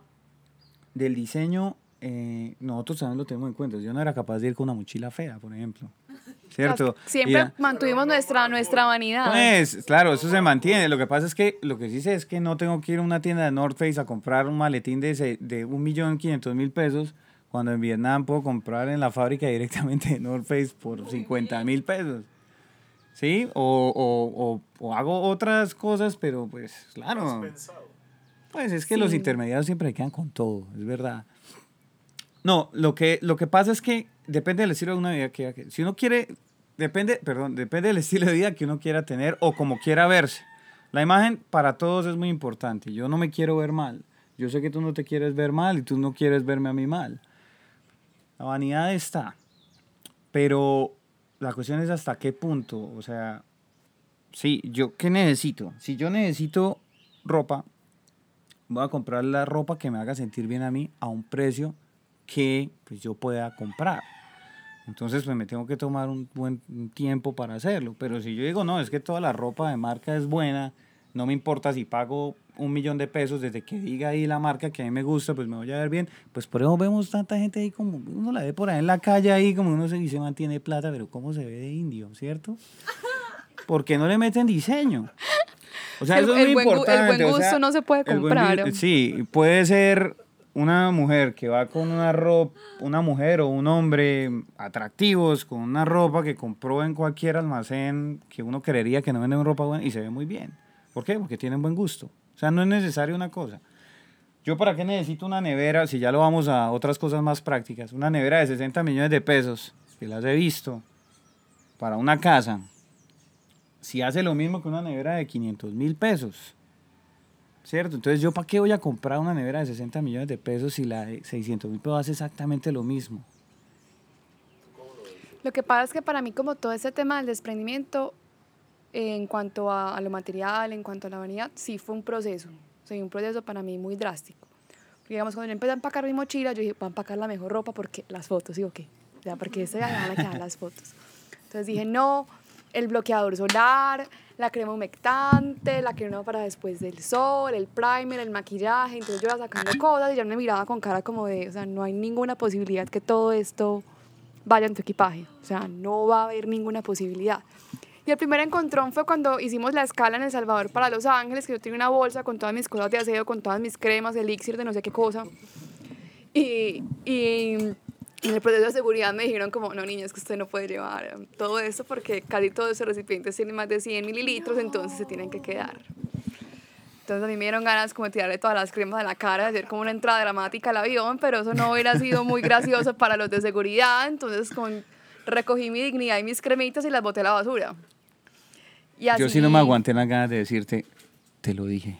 del diseño, eh, nosotros también lo tenemos en cuenta. Yo no era capaz de ir con una mochila fea, por ejemplo. <laughs> ¿Cierto? Siempre Y a- mantuvimos nuestra, nuestra vanidad. pues, claro, eso se mantiene. Lo que pasa es que lo que sí sé es que no tengo que ir a una tienda de North Face a comprar un maletín de, se- de 1.500.000 pesos cuando en Vietnam puedo comprar en la fábrica <laughs> directamente de North Face por 50 mil pesos. ¿sí? O, o, o, o hago otras cosas, pero pues claro. Pues es que los Sí. intermediarios siempre quedan con todo, es verdad. No, lo que, lo que pasa es que depende del estilo de una vida que, que- si uno quiere, depende, perdón, depende del estilo de vida que uno quiera tener o como quiera verse. La imagen para todos es muy importante. Yo no me quiero ver mal. Yo sé que tú no te quieres ver mal y tú no quieres verme a mí mal. La vanidad está. Pero la cuestión es hasta qué punto. O sea, sí, yo qué necesito. Si yo necesito ropa, voy a comprar la ropa que me haga sentir bien a mí a un precio que pues, yo pueda comprar. Entonces, pues me tengo que tomar un buen tiempo para hacerlo. Pero si yo digo, no, es que toda la ropa de marca es buena, no me importa si pago un millón de pesos desde que diga ahí la marca que a mí me gusta, pues me voy a ver bien. Pues por eso vemos tanta gente ahí como, uno la ve por ahí en la calle ahí, como uno se dice, mantiene plata, pero ¿cómo se ve de indio, cierto? <laughs> Porque no le meten diseño. O sea, El- eso es muy buen gu- el importante. buen o sea, gusto no se puede buen comprar. gu- Sí, puede ser una mujer que va con una ropa, una mujer o un hombre atractivos con una ropa que compró en cualquier almacén que uno creería que no venden ropa buena y se ve muy bien. ¿Por qué? Porque tienen buen gusto. O sea, no es necesario una cosa. Yo para qué necesito una nevera, si ya lo vamos a otras cosas más prácticas, una nevera de 60 millones de pesos, que las he visto, para una casa, si hace lo mismo que una nevera de 500 mil pesos. ¿Cierto? Entonces, ¿yo para qué voy a comprar una nevera de 60 millones de pesos si la de 600 mil pesos hace exactamente lo mismo? Lo que pasa es que para mí como todo ese tema del desprendimiento en cuanto a, a lo material, en cuanto a la vanidad, sí fue un proceso. O sea, un proceso para mí muy drástico. Porque digamos, cuando yo empecé a empacar mi mochila, yo dije, voy a empacar la mejor ropa porque las fotos, ¿sí o qué? Porque esta ya van a quedar las fotos. Entonces dije, no, el bloqueador solar, la crema humectante, la crema para después del sol, el primer, el maquillaje. Entonces yo iba sacando cosas y ya me miraba con cara como de, o sea, no hay ninguna posibilidad que todo esto vaya en tu equipaje. O sea, no va a haber ninguna posibilidad. Y el primer encontrón fue cuando hicimos la escala en El Salvador para Los Ángeles, que yo tenía una bolsa con todas mis cosas de aseo, con todas mis cremas, elixir de no sé qué cosa. Y, y en el proceso de seguridad me dijeron como, no niña, es que usted no puede llevar todo eso porque casi todos esos recipientes tienen más de 100 mililitros, entonces se tienen que quedar. Entonces a mí me dieron ganas como de tirarle todas las cremas a la cara, de hacer como una entrada dramática al avión, pero eso no hubiera sido muy gracioso para los de seguridad, entonces con, recogí mi dignidad y mis cremitas y las boté a la basura. Y Yo sí no me aguanté las ganas de decirte, te lo dije.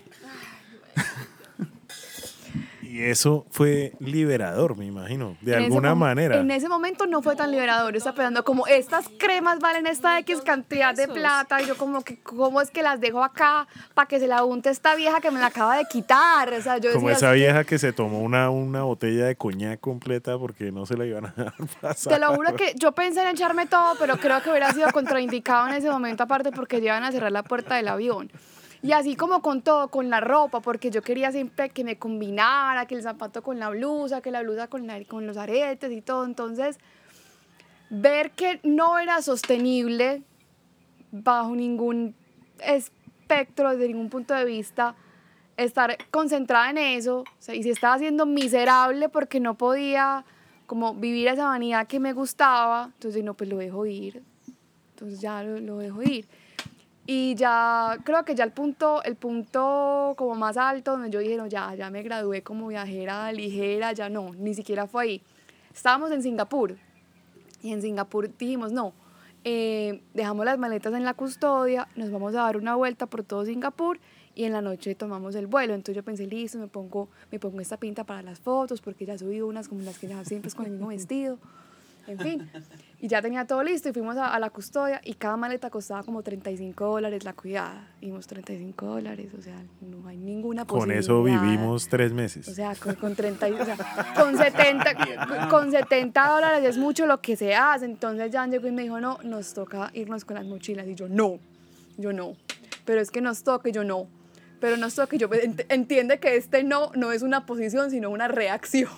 Y eso fue liberador, me imagino, de En alguna manera. En ese momento no fue tan liberador. Yo estaba pensando como estas cremas valen esta X cantidad de plata y yo como que cómo es que las dejo acá para que se la unte esta vieja que me la acaba de quitar. O sea, yo Como decía, esa vieja que se tomó una, una botella de coñac completa porque no se la iban a <laughs> dar pasar. Te lo juro que yo pensé en echarme todo, pero creo que hubiera sido contraindicado en ese momento, aparte porque llevan a cerrar la puerta del avión. Y así como con todo, con la ropa, porque yo quería siempre que me combinara, que el zapato con la blusa, que la blusa con, la- con los aretes y todo. Entonces, ver que no era sostenible bajo ningún espectro, desde ningún punto de vista, estar concentrada en eso, y si estaba siendo miserable porque no podía como vivir esa vanidad que me gustaba, entonces no, pues lo dejo ir, entonces ya lo, lo dejo ir. Y ya creo que ya el punto, el punto como más alto donde yo dije, no, ya, ya me gradué como viajera ligera, ya no, ni siquiera fue ahí. Estábamos en Singapur y en Singapur dijimos, no, eh, dejamos las maletas en la custodia, nos vamos a dar una vuelta por todo Singapur y en la noche tomamos el vuelo. Entonces yo pensé, listo, me pongo, me pongo esta pinta para las fotos porque ya subí unas como las que ya siempre es con el mismo vestido. En fin, y ya tenía todo listo y fuimos a, a la custodia y cada maleta costaba como 35 dólares la cuidada. Dimos 35 dólares, o sea, no hay ninguna Con posibilidad. eso vivimos tres meses. O sea, con, con 30, y- o sea, con 70, con 70 dólares es mucho lo que se hace. Entonces Jan llegó y me dijo, no, nos toca irnos con las mochilas. Y yo, no, yo no. Pero es que nos toca y yo no. Pero nos toca yo, ent- entiende que este no no es una posición, sino una reacción.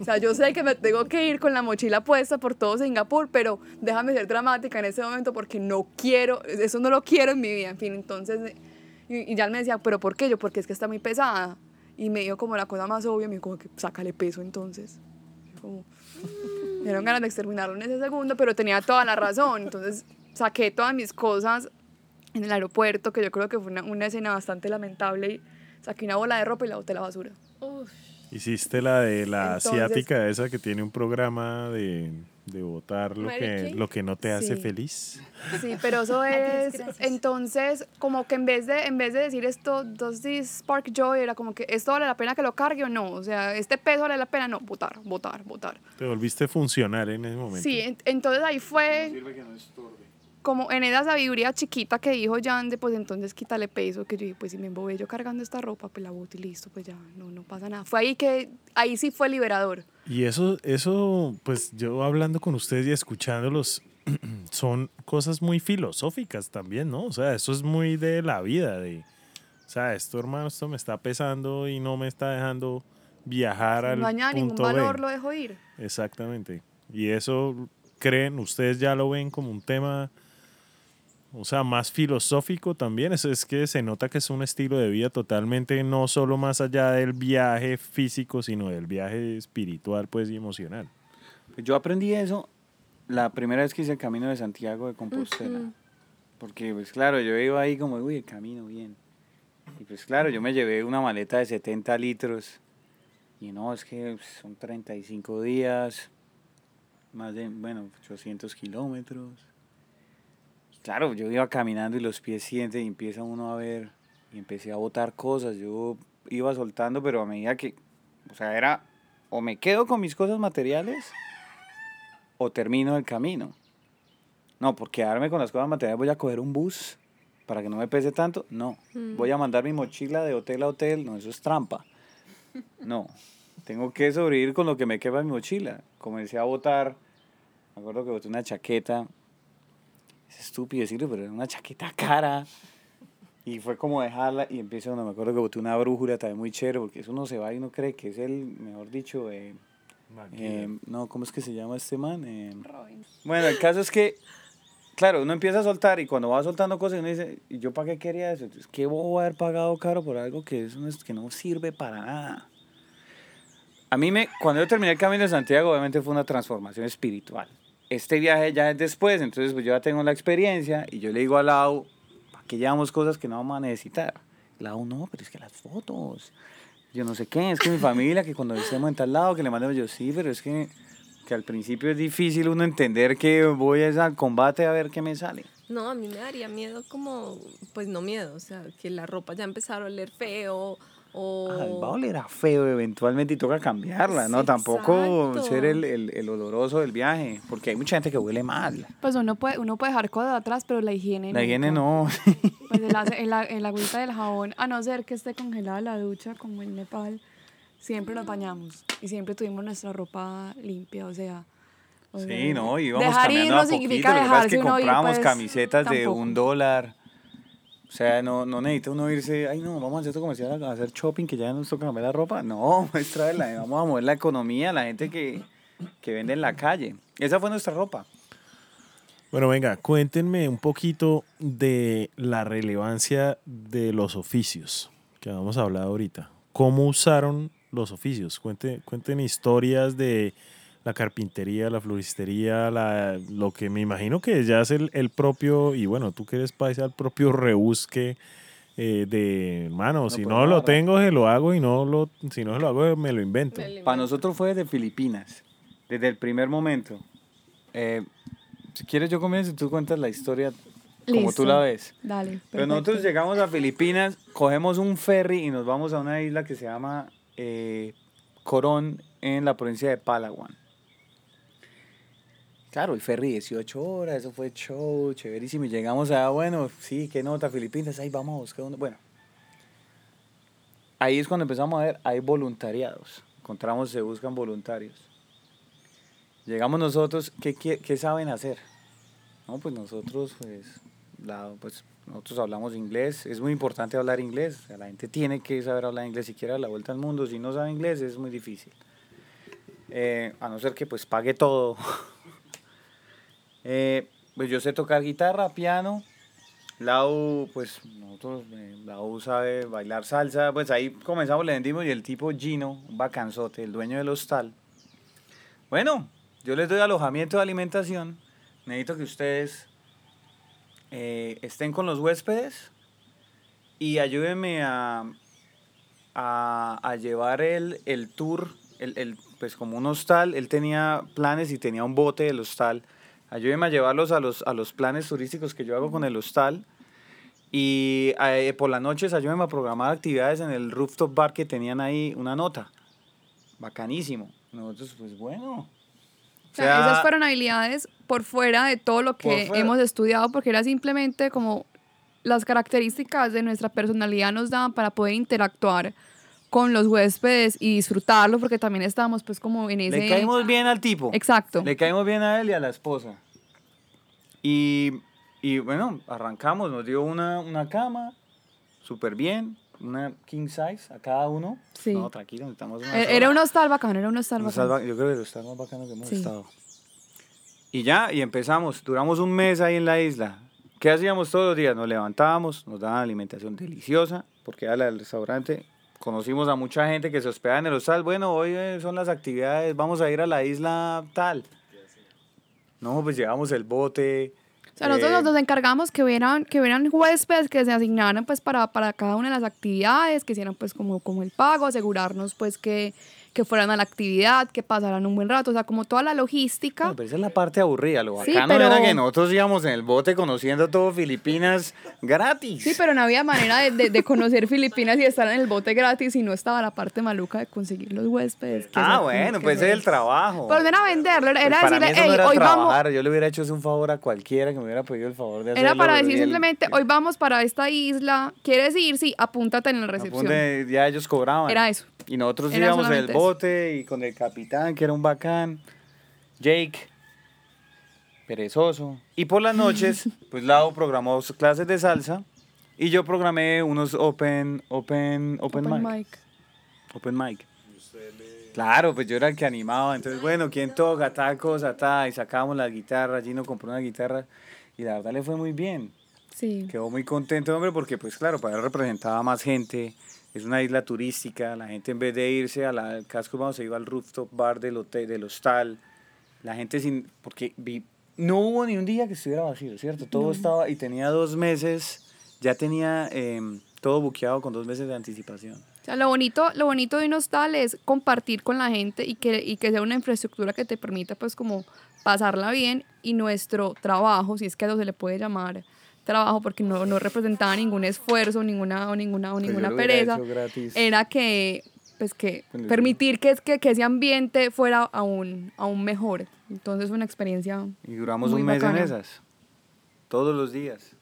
O sea, yo sé que me tengo que ir con la mochila puesta por todo Singapur, pero déjame ser dramática en ese momento porque no quiero, eso no lo quiero en mi vida. En fin, entonces, y, y Jan me decía, ¿pero por qué? Yo, porque es que está muy pesada. Y me dijo como la cosa más obvia, me dijo como que sácale peso entonces. Como, me dieron ganas de exterminarlo en ese segundo, pero tenía toda la razón. Entonces saqué todas mis cosas en el aeropuerto, que yo creo que fue una, una escena bastante lamentable. Y saqué una bola de ropa y la boté a la basura. Uf, Hiciste la de la Entonces- asiática esa que tiene un programa de, de votar lo que, lo que no te hace Sí. feliz. Sí, pero eso <laughs> es, entonces, como que en vez de, en vez de decir esto, does this spark joy, era como que esto vale la pena que lo cargue o no, o sea, este peso vale la pena, no, votar, votar, votar. Te volviste funcional en ese momento. Sí, en- entonces ahí fue como en esa sabiduría chiquita que dijo Jan de pues entonces quítale peso, que yo dije, pues si me embobé yo cargando esta ropa, pues la boto y listo, pues ya, no, no pasa nada. Fue ahí que, ahí sí fue liberador. Y eso, eso, pues yo hablando con ustedes y escuchándolos, <clears throat> son cosas muy filosóficas también, ¿no? O sea, eso es muy de la vida, de, o sea, esto hermano, esto me está pesando y no me está dejando viajar al añade ningún punto valor, B. lo dejo ir. Exactamente. Y eso, ¿creen? ¿Ustedes ya lo ven como un tema, o sea, más filosófico también? Eso es que se nota que es un estilo de vida totalmente, no solo más allá del viaje físico, sino del viaje espiritual, pues, y emocional. Pues yo aprendí eso la primera vez que hice el camino de Santiago de Compostela. Ujú. Porque, pues claro, yo iba ahí como, uy, el camino bien. Y pues claro, yo me llevé una maleta de 70 litros. Y no, es que pues, son 35 días, más de, bueno, 800 kilómetros. Claro, yo iba caminando y los pies sienten y empieza uno a ver. Y empecé a botar cosas. Yo iba soltando, pero a medida que, o sea, era, o me quedo con mis cosas materiales o termino el camino. No, por quedarme con las cosas materiales voy a coger un bus para que no me pese tanto. No, Mm. voy a mandar mi mochila de hotel a hotel. No, eso es trampa. No, tengo que sobrevivir con lo que me quepa en mi mochila. Comencé a botar, me acuerdo que boté una chaqueta. Es estúpido decirlo, pero era una chaqueta cara. Y fue como dejarla y empiezo, no me acuerdo que boté una brújula también muy chévere, porque eso uno se va y uno cree que es el, mejor dicho, eh, eh, no, ¿cómo es que se llama este man? Eh, bueno, el caso es que, claro, uno empieza a soltar y cuando va soltando cosas uno dice, ¿y yo para qué quería eso? Entonces, ¿qué voy a haber pagado caro por algo que, eso no, es, que no sirve para nada? A mí, me, cuando yo terminé el Camino de Santiago, obviamente fue una transformación espiritual. Este viaje ya es después, entonces pues yo ya tengo la experiencia y yo le digo a Lau, ¿para qué llevamos cosas que no vamos a necesitar? Lau, no, pero es que las fotos, yo no sé qué, es que mi familia, que cuando estemos en tal lado, que le mandemos yo, sí, pero es que, que al principio es difícil uno entender que voy es al combate a ver qué me sale. No, a mí me daría miedo como, pues no miedo, o sea, que la ropa ya empezara a oler feo o... Ah, va a oler a feo eventualmente y toca cambiarla, ¿no? Sí, Tampoco exacto. ser el, el, el oloroso del viaje, porque hay mucha gente que huele mal. Pues uno puede, uno puede dejar cosas atrás, pero la higiene La higiene no. <laughs> Pues el, el, a- el agüita del jabón, a no ser que esté congelada la ducha como en Nepal, siempre nos bañamos y siempre tuvimos nuestra ropa limpia, o sea... o Sí, no, íbamos dejar cambiando ir a no poquito. significa Lo que pasa es que comprábamos pues, camisetas de tampoco. un dólar. O sea, no, no necesita uno irse, ay no, vamos a hacer comercial a hacer shopping que ya nos toca cambiar la ropa. No, <laughs> es traerla, vamos a mover la economía, la gente que, que vende en la calle. Esa fue nuestra ropa. Bueno, venga, cuéntenme un poquito de la relevancia de los oficios que vamos a hablar ahorita. ¿Cómo usaron los oficios? Cuente, cuenten historias de la carpintería, la floristería, la, lo que me imagino que ya es el, el propio, y bueno, tú que eres paisa, el propio rebusque eh, de, hermano, si pues, no lo tengo, se lo hago y no lo, si no se lo hago, me lo invento. Para nosotros fue desde Filipinas, desde el primer momento. Eh, si quieres yo comienzo y tú cuentas la historia como Listo. tú la ves. Dale. Pero nosotros llegamos a Filipinas, cogemos un ferry y nos vamos a una isla que se llama eh, Corón en la provincia de Palawan. Claro, el ferry 18 horas, eso fue show, chéverísimo. Y llegamos a, bueno, sí, qué nota, Filipinas, ahí vamos a buscar uno. Bueno, ahí es cuando empezamos a ver, hay voluntariados. Encontramos, se buscan voluntarios. Llegamos nosotros, ¿qué, qué, qué saben hacer? No, pues nosotros, pues, la, pues, nosotros hablamos inglés. Es muy importante hablar inglés. La gente tiene que saber hablar inglés si quiere dar la vuelta al mundo. Si no sabe inglés es muy difícil. Eh, a no ser que pues pague todo. <laughs> Eh, pues yo sé tocar guitarra, piano. Lau, pues nosotros, eh, Lau sabe bailar salsa. Pues ahí comenzamos, le vendimos y el tipo Gino, un bacanzote, el dueño del hostal. Bueno, yo les doy alojamiento de alimentación. Necesito que ustedes eh, estén con los huéspedes y ayúdenme a, a, a llevar el, el tour, el, el, pues como un hostal, él tenía planes y tenía un bote del hostal. Ayúdenme a llevarlos a los, a los planes turísticos que yo hago con el hostal. Y eh, por las noches ayúdenme a programar actividades en el rooftop bar que tenían ahí una nota. Bacanísimo. Nosotros, pues bueno. O sea, esas fueron habilidades por fuera de todo lo que hemos estudiado, porque era simplemente como las características de nuestra personalidad nos daban para poder interactuar con los huéspedes y disfrutarlo, porque también estábamos pues como en ese... Le caímos bien al tipo. Exacto. Le caímos bien a él y a la esposa. Y, y bueno, arrancamos, nos dio una, una cama, súper bien, una king size a cada uno. Sí. No, tranquilo, necesitamos una E- sola. Era un hostal bacano, era un hostal bacano. hostal yo creo que los hostal más bacanos que hemos Sí. estado. Y ya, y empezamos. Duramos un mes ahí en la isla. ¿Qué hacíamos todos los días? Nos levantábamos, nos daban alimentación deliciosa, porque era el restaurante. Conocimos a mucha gente que se hospedaba en el hostal. Bueno, hoy eh, son las actividades, vamos a ir a la isla tal. No, pues llevamos el bote. O sea, nosotros eh, nos encargamos que hubieran, que hubieran huéspedes que se asignaran pues para, para cada una de las actividades, que hicieran pues como, como el pago, asegurarnos pues que, que fueran a la actividad, que pasaran un buen rato, o sea, como toda la logística. Bueno, pero esa es la parte aburrida. Lo Sí, bacano pero- era que nosotros íbamos en el bote conociendo todo Filipinas gratis. Sí, pero no había manera de, de- de conocer Filipinas y estar en el bote gratis y no estaba la parte maluca de conseguir los huéspedes. Ah, bueno, pues ese es el trabajo. Pero no era venderlo, era, Pues decirle, eso no hey, era hoy vamos. trabajar, yo le hubiera hecho un favor a cualquiera que me hubiera pedido el favor de hacerlo. Era para decir simplemente, hoy vamos para esta isla, ¿quieres ir? Sí, apúntate en la recepción. apunte, ya ellos cobraban. Era eso. Y nosotros Era íbamos en el solamente bote y con el capitán, que era un bacán, Jake, perezoso. Y por las noches, <laughs> pues Lau programó sus clases de salsa y yo programé unos open, open, open, Open mic. mic. Open mic. Claro, pues yo era el que animaba. Entonces, bueno, ¿quién toca tal cosa, tal? Y sacábamos la guitarra. Gino compró una guitarra y la verdad le fue muy bien. Sí. Quedó muy contento, hombre, porque, pues claro, para él representaba más gente. Es una isla turística. La gente, en vez de irse a la- al casco urbano, se iba al rooftop bar del, hotel, del hostal. La gente sin. Porque vi- no hubo ni un día que estuviera vacío, ¿cierto? Todo estaba. Y tenía dos meses. Ya tenía em, todo buqueado con dos meses de anticipación. O sea, lo bonito, lo bonito de un hostal es compartir con la gente y que, y que sea una infraestructura que te permita pues como pasarla bien y nuestro trabajo, si es que a eso se le puede llamar trabajo porque no, no representaba ningún esfuerzo, ninguna, o ninguna, o Pues ninguna pereza, era que pues que Pues, permitir que, que, que ese ambiente fuera aún, aún mejor. Entonces una experiencia Y duramos muy un mes bacana. en esas. Todos los días.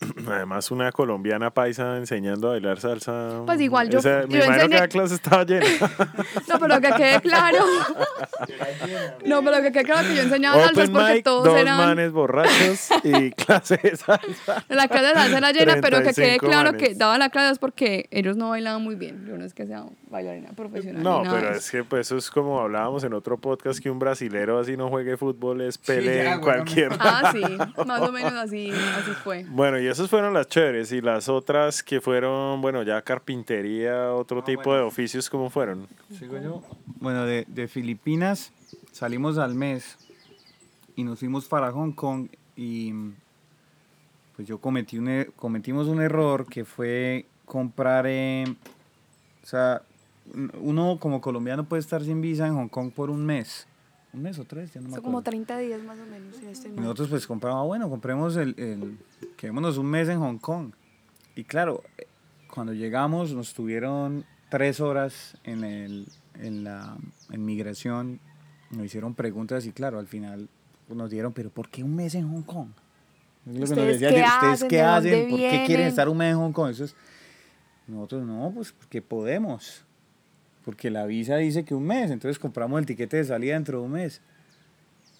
<clears throat> Además, una colombiana paisa enseñando a bailar salsa. Pues igual yo- Esa- me yo imagino que la clase estaba llena. <laughs> No, pero que quede claro. <laughs> No, pero que quede claro que yo enseñaba salsa Open porque mic, todos dos eran. manes borrachos y <laughs> clase de salsa. La clase de salsa era llena, pero que quede 35 claro que daba la clase es porque ellos no bailaban muy bien. Yo no es que sea bailarina profesional. No, pero es que pues, eso es como hablábamos en otro podcast que un brasilero así no juegue fútbol es pele ya, en cualquier. <laughs> Ah, sí, <laughs> más o menos así, así fue. Bueno, y esas fueron las chéveres. Y las otras que fueron, bueno, ya carpintería, otro Ah, tipo bueno. de oficios, ¿cómo fueron? Sigo yo. Bueno, de, de Filipinas salimos al mes y nos fuimos para Hong Kong y pues yo cometí un, e- cometimos un error que fue comprar, eh, o sea, uno como colombiano puede estar sin visa en Hong Kong por un mes, un mes o tres, ya no me acuerdo. como 30 días más o menos. si no estoy mal. nosotros pues compramos, bueno, compremos el, el, quedémonos un mes en Hong Kong. Y claro, cuando llegamos nos tuvieron tres horas en, el, en la en migración, nos hicieron preguntas y claro, al final nos dieron, pero ¿por qué un mes en Hong Kong? Es lo que nos ¿Ustedes decían, qué ¿ustedes hacen? qué ¿De dónde hacen? ¿Por qué quieren vienen? estar un mes en Hong Kong? Eso es- nosotros no, pues porque podemos. Porque la visa dice que un mes, entonces compramos el tiquete de salida dentro de un mes.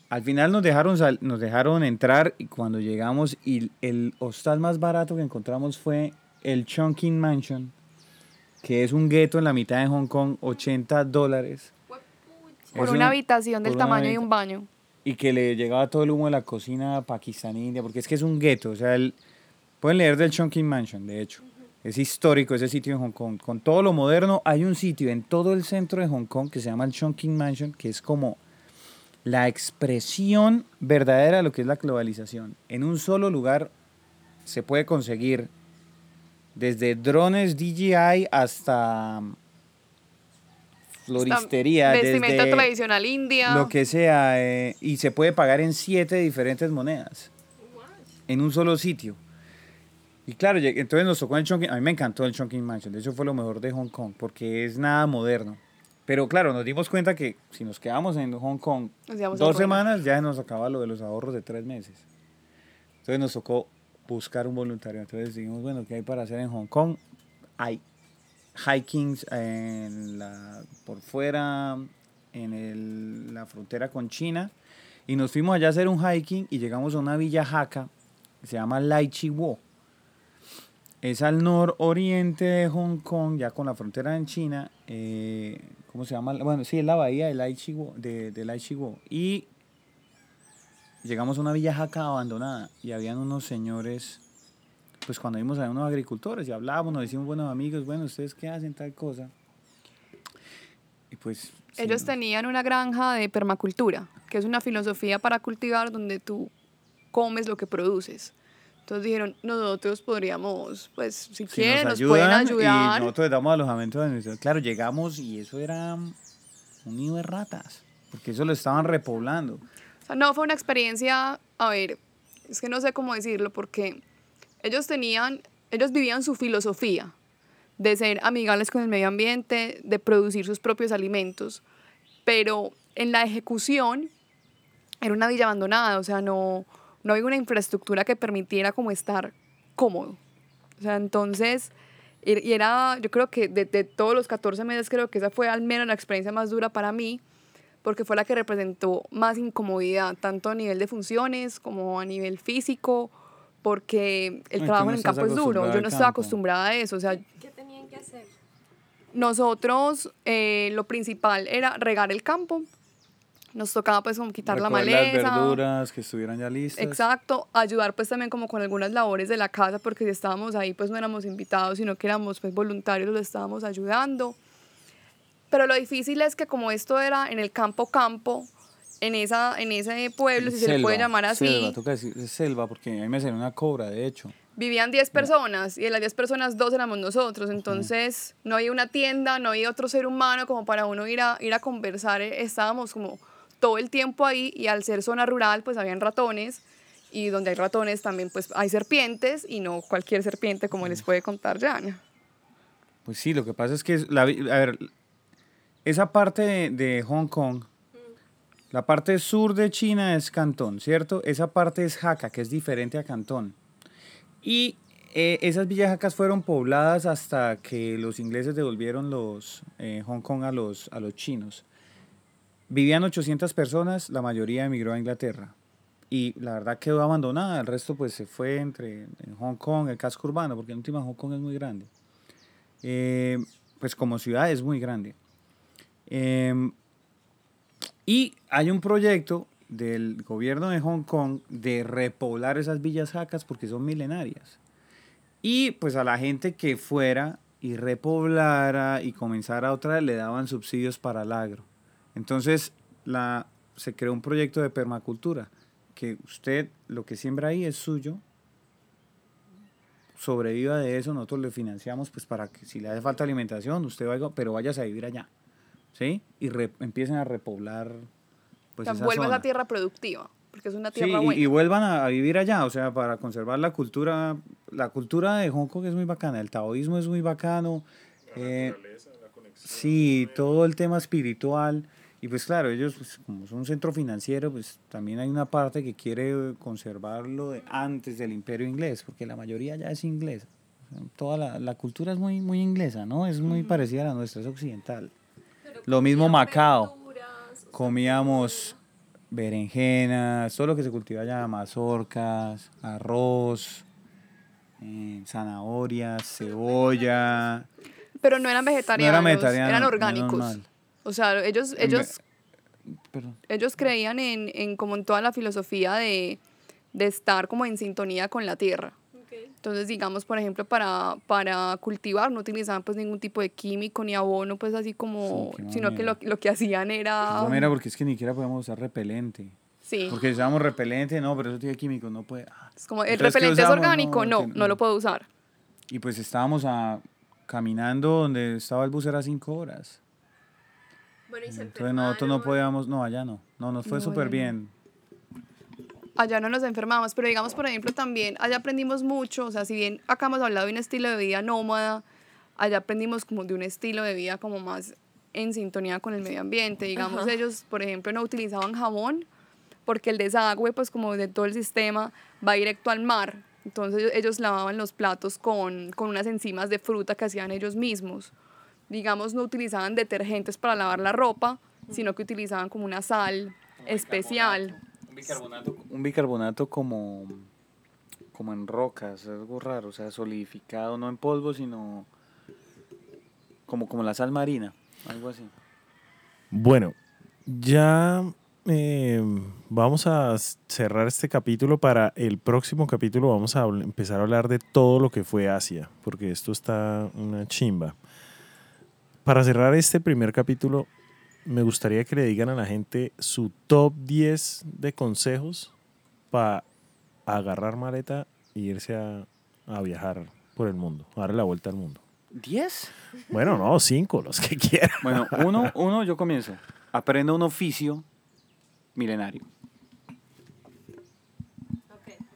Al final nos dejaron, sal- nos dejaron entrar y cuando llegamos y el hostal más barato que encontramos fue el Chongqing Mansion, que es un gueto en la mitad de Hong Kong, 80 dólares. Por una un- habitación del tamaño de un baño. Y que le llegaba todo el humo de la cocina pakistaní, india, porque es que es un gueto. O sea, el, pueden leer del Chongqing Mansion, de hecho. Es histórico ese sitio en Hong Kong. Con todo lo moderno, hay un sitio en todo el centro de Hong Kong que se llama el Chongqing Mansion, que es como la expresión verdadera de lo que es la globalización. En un solo lugar se puede conseguir desde drones DJI hasta floristería, vestimenta desde tradicional india. lo que sea, eh, y se puede pagar en siete diferentes monedas en un solo sitio. Y claro, entonces nos tocó el Chongqing, a mí me encantó el Chongqing Mansion, de hecho fue lo mejor de Hong Kong, porque es nada moderno. Pero claro, nos dimos cuenta que si nos quedamos en Hong Kong dos semanas, ya nos acaba lo de los ahorros de tres meses. Entonces nos tocó buscar un voluntario. Entonces dijimos, bueno, ¿qué hay para hacer en Hong Kong? Hay hikings en la, por fuera, en el- la frontera con China. Y nos fuimos allá a hacer un hiking y llegamos a una villa jaca que se llama Lai Chi Wo. Es al nororiente de Hong Kong, ya con la frontera en China. eh, ¿Cómo se llama? Bueno, sí, es la bahía de Lai Chi Wo. De, de Lai Chi Wo. Y llegamos a una villa jaca abandonada y habían unos señores, pues cuando vimos a unos agricultores y hablábamos, nos decimos buenos amigos, bueno, ¿ustedes qué hacen tal cosa? Y pues... sí, Ellos ¿no? tenían una granja de permacultura, que es una filosofía para cultivar donde tú comes lo que produces. Entonces dijeron, nosotros podríamos, pues si, Si quieren, nos, pueden ayudan ayudar. Y nosotros les damos alojamiento. en- Claro, llegamos y eso era un nido de ratas, porque eso lo estaban repoblando. O sea, no fue una experiencia, a ver, es que no sé cómo decirlo, porque ellos tenían, ellos vivían su filosofía de ser amigables con el medio ambiente, de producir sus propios alimentos, pero en la ejecución era una villa abandonada, o sea, no, no había una infraestructura que permitiera como estar cómodo. O sea, entonces, y y era, yo creo que de, de todos los 14 meses, creo que esa fue al menos la experiencia más dura para mí, porque fue la que representó más incomodidad, tanto a nivel de funciones como a nivel físico, porque el Ay, trabajo no en el campo es duro. Yo no estaba acostumbrada a eso. O sea, ¿Qué tenían que hacer? nosotros eh, lo principal era regar el campo. Nos tocaba pues como quitar la Recoger maleza. Las verduras que estuvieran ya listas. Exacto, ayudar pues también como con algunas labores de la casa, porque si estábamos ahí pues no éramos invitados, sino que éramos pues voluntarios, lo estábamos ayudando. Pero lo difícil es que como esto era en el campo campo, en, esa, en ese pueblo, si se le puede Selva, llamar así, Selva, toca decir selva, porque a mí me salió una cobra, de hecho. vivían 10 personas y de las 10 personas dos éramos nosotros, entonces no había una tienda, no había otro ser humano como para uno ir a, ir a conversar, eh, estábamos como todo el tiempo ahí y al ser zona rural pues habían ratones y donde hay ratones también pues hay serpientes y no cualquier serpiente como les puede contar Jana. Pues sí, lo que pasa es que, la, a ver, esa parte de, de Hong Kong, la parte sur de China es Cantón, ¿cierto? Esa parte es Jaca, que es diferente a Cantón. Y eh, esas villas jacas fueron pobladas hasta que los ingleses devolvieron los eh, Hong Kong a los, a los chinos. Vivían 800 personas, la mayoría emigró a Inglaterra. Y la verdad quedó abandonada, el resto pues se fue entre en Hong Kong, el casco urbano, porque en Hong Kong es muy grande. Eh, pues como ciudad es muy grande. Em, y hay un proyecto del gobierno de Hong Kong de repoblar esas villas jacas porque son milenarias. Y pues a la gente que fuera y repoblara y comenzara otra vez le daban subsidios para el agro. Entonces la, se creó un proyecto de permacultura, que usted lo que siembra ahí es suyo, sobreviva de eso, nosotros le financiamos pues para que si le hace falta alimentación, usted vaya, pero vayas a vivir allá, ¿sí? Y re- empiecen a repoblar pues o sea, esa vuelve a esa tierra productiva, porque es una Sí, tierra y, buena. y vuelvan a, a vivir allá, o sea, para conservar la cultura, la cultura de Hong Kong es muy bacana, el taoísmo es muy bacano, eh, sí, todo el tema espiritual, y pues claro, ellos pues, como son un centro financiero, pues también hay una parte que quiere conservarlo de antes del imperio inglés, porque la mayoría ya es inglesa, toda la, la cultura es muy, muy inglesa, ¿no? Es muy parecida a la nuestra, es occidental. Lo mismo Macao comíamos berenjenas, todo lo que se cultiva allá, mazorcas, arroz, eh, zanahorias, cebolla. Pero no eran vegetarianos, vegetariano, eran menos orgánicos. O sea, ellos, ellos Perdón. ellos creían en, en como en toda la filosofía de, de estar como en sintonía con la tierra. Entonces, digamos, por ejemplo, para, para cultivar no utilizaban pues ningún tipo de químico ni abono, pues así como, Sí, sino que lo, lo que hacían era... No, mira, porque es que ni siquiera podemos usar repelente. Sí, Porque usábamos repelente, no, pero eso tiene químicos, no puede. ah. es como el Entonces, ¿qué repelente es orgánico, no, que- no lo puedo usar. Y pues estábamos a, caminando donde estaba el bus era cinco horas. Bueno, y se Entonces nosotros no podíamos, no, allá no. No, nos fue No, súper bien. allá no nos enfermamos, pero digamos, por ejemplo, también allá aprendimos mucho, o sea, si bien acá hemos hablado de un estilo de vida nómada, allá aprendimos como de un estilo de vida como más en sintonía con el medio ambiente. Digamos, Ajá. ellos, por ejemplo, no utilizaban jabón porque el desagüe, pues como de todo el sistema, va directo al mar. Entonces ellos, ellos lavaban los platos con, con unas enzimas de fruta que hacían ellos mismos. Digamos, no utilizaban detergentes para lavar la ropa, sino que utilizaban como una sal especial. Un bicarbonato, un bicarbonato como, como en rocas, es algo raro, o sea, solidificado, no en polvo, sino como, como la sal marina, algo así. Bueno, ya eh, vamos a cerrar este capítulo. Para el próximo capítulo vamos a empezar a hablar de todo lo que fue Asia, porque esto está una chimba. Para cerrar este primer capítulo, me gustaría que le digan a la gente su top 10 de consejos para agarrar maleta e irse a, a viajar por el mundo, a darle la vuelta al mundo. ¿Diez? Bueno, no, cinco, los que quieran. Bueno, <laughs> uno, uno, yo comienzo. Aprenda un oficio milenario.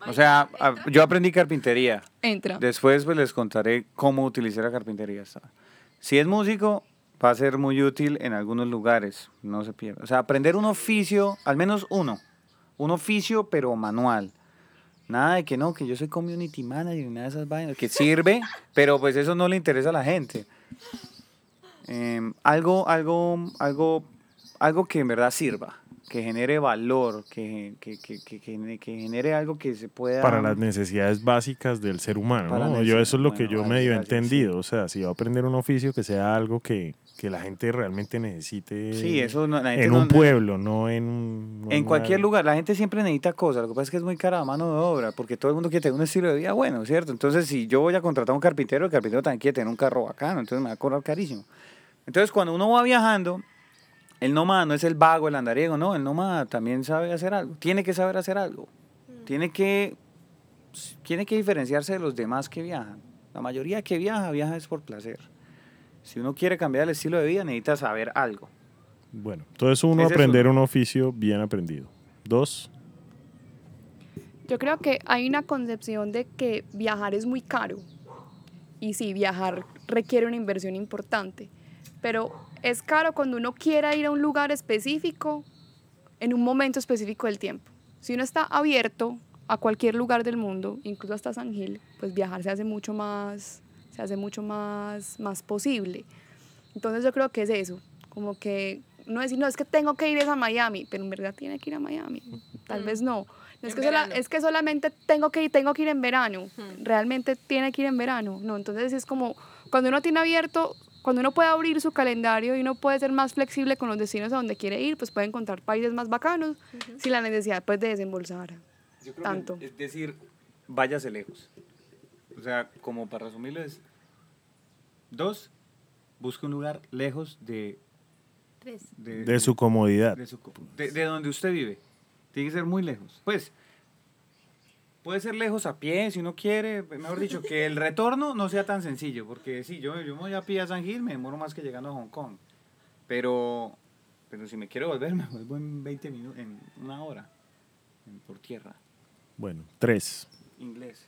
O sea, a- yo aprendí carpintería. Entra. Después pues, les contaré cómo utilizar la carpintería. Si es músico, va a ser muy útil en algunos lugares. No se pierda. O sea, aprender un oficio, al menos uno. Un oficio, pero manual. Nada de que no, que yo soy community manager nada de esas vainas. Que sirve, pero pues eso no le interesa a la gente. Em, algo, algo, algo, algo que en verdad sirva. Que genere valor, que, que, que, que, que gene- que genere algo que se pueda... para las necesidades básicas del ser humano. ¿no? Yo eso es lo que yo bueno, medio he gracias, sí. entendido. O sea, si va a aprender un oficio, que sea algo que, que la gente realmente necesite Sí, eso no- la gente en no- un pueblo, no en un... no En cualquier lugar, la gente siempre necesita cosas, lo que pasa es que es muy cara la mano de obra, porque todo el mundo quiere tener un estilo de vida bueno, ¿cierto? Entonces, si yo voy a contratar a un carpintero, el carpintero también quiere tener un carro bacano, entonces me va a cobrar carísimo. Entonces, cuando uno va viajando, el nómada no es el vago, el andariego, no, el nómada también sabe hacer algo, tiene que saber hacer algo, tiene que, tiene que diferenciarse de los demás que viajan. La mayoría que viaja, viaja es por placer. Si uno quiere cambiar el estilo de vida, necesita saber algo. Bueno, entonces uno es aprender un oficio bien aprendido. Dos, Yo creo que hay una concepción de que viajar es muy caro. Y sí, viajar requiere una inversión importante. Pero es caro cuando uno quiera ir a un lugar específico en un momento específico del tiempo. Si uno está abierto a cualquier lugar del mundo, incluso hasta San Gil, pues viajar se hace mucho más, se hace mucho más, más posible. Entonces yo creo que es eso, como que no decir, no, es que tengo que ir a Miami, pero en verdad tiene que ir a Miami. Tal vez no. No es que, sola- es que solamente tengo que ir, tengo que ir en verano. Realmente tiene que ir en verano. No, entonces es como cuando uno tiene abierto, cuando uno puede abrir su calendario y uno puede ser más flexible con los destinos a donde quiere ir, pues puede encontrar países más bacanos sin la necesidad pues de desembolsar. Yo creo Tanto. que es decir, váyase lejos. O sea, como para resumirlo es, dos, busque un lugar lejos de... Tres. de su comodidad. de, su co- de- de donde usted vive. Tiene que ser muy lejos. Pues, puede ser lejos a pie, si uno quiere. Mejor dicho, que el retorno no sea tan sencillo. Porque si yo, yo me voy a pie a San Gil, me demoro más que llegando a Hong Kong. Pero, pero si me quiero volver, <laughs> me vuelvo en 20 minutos, en una hora. en- por tierra. Bueno, tres, Inglés.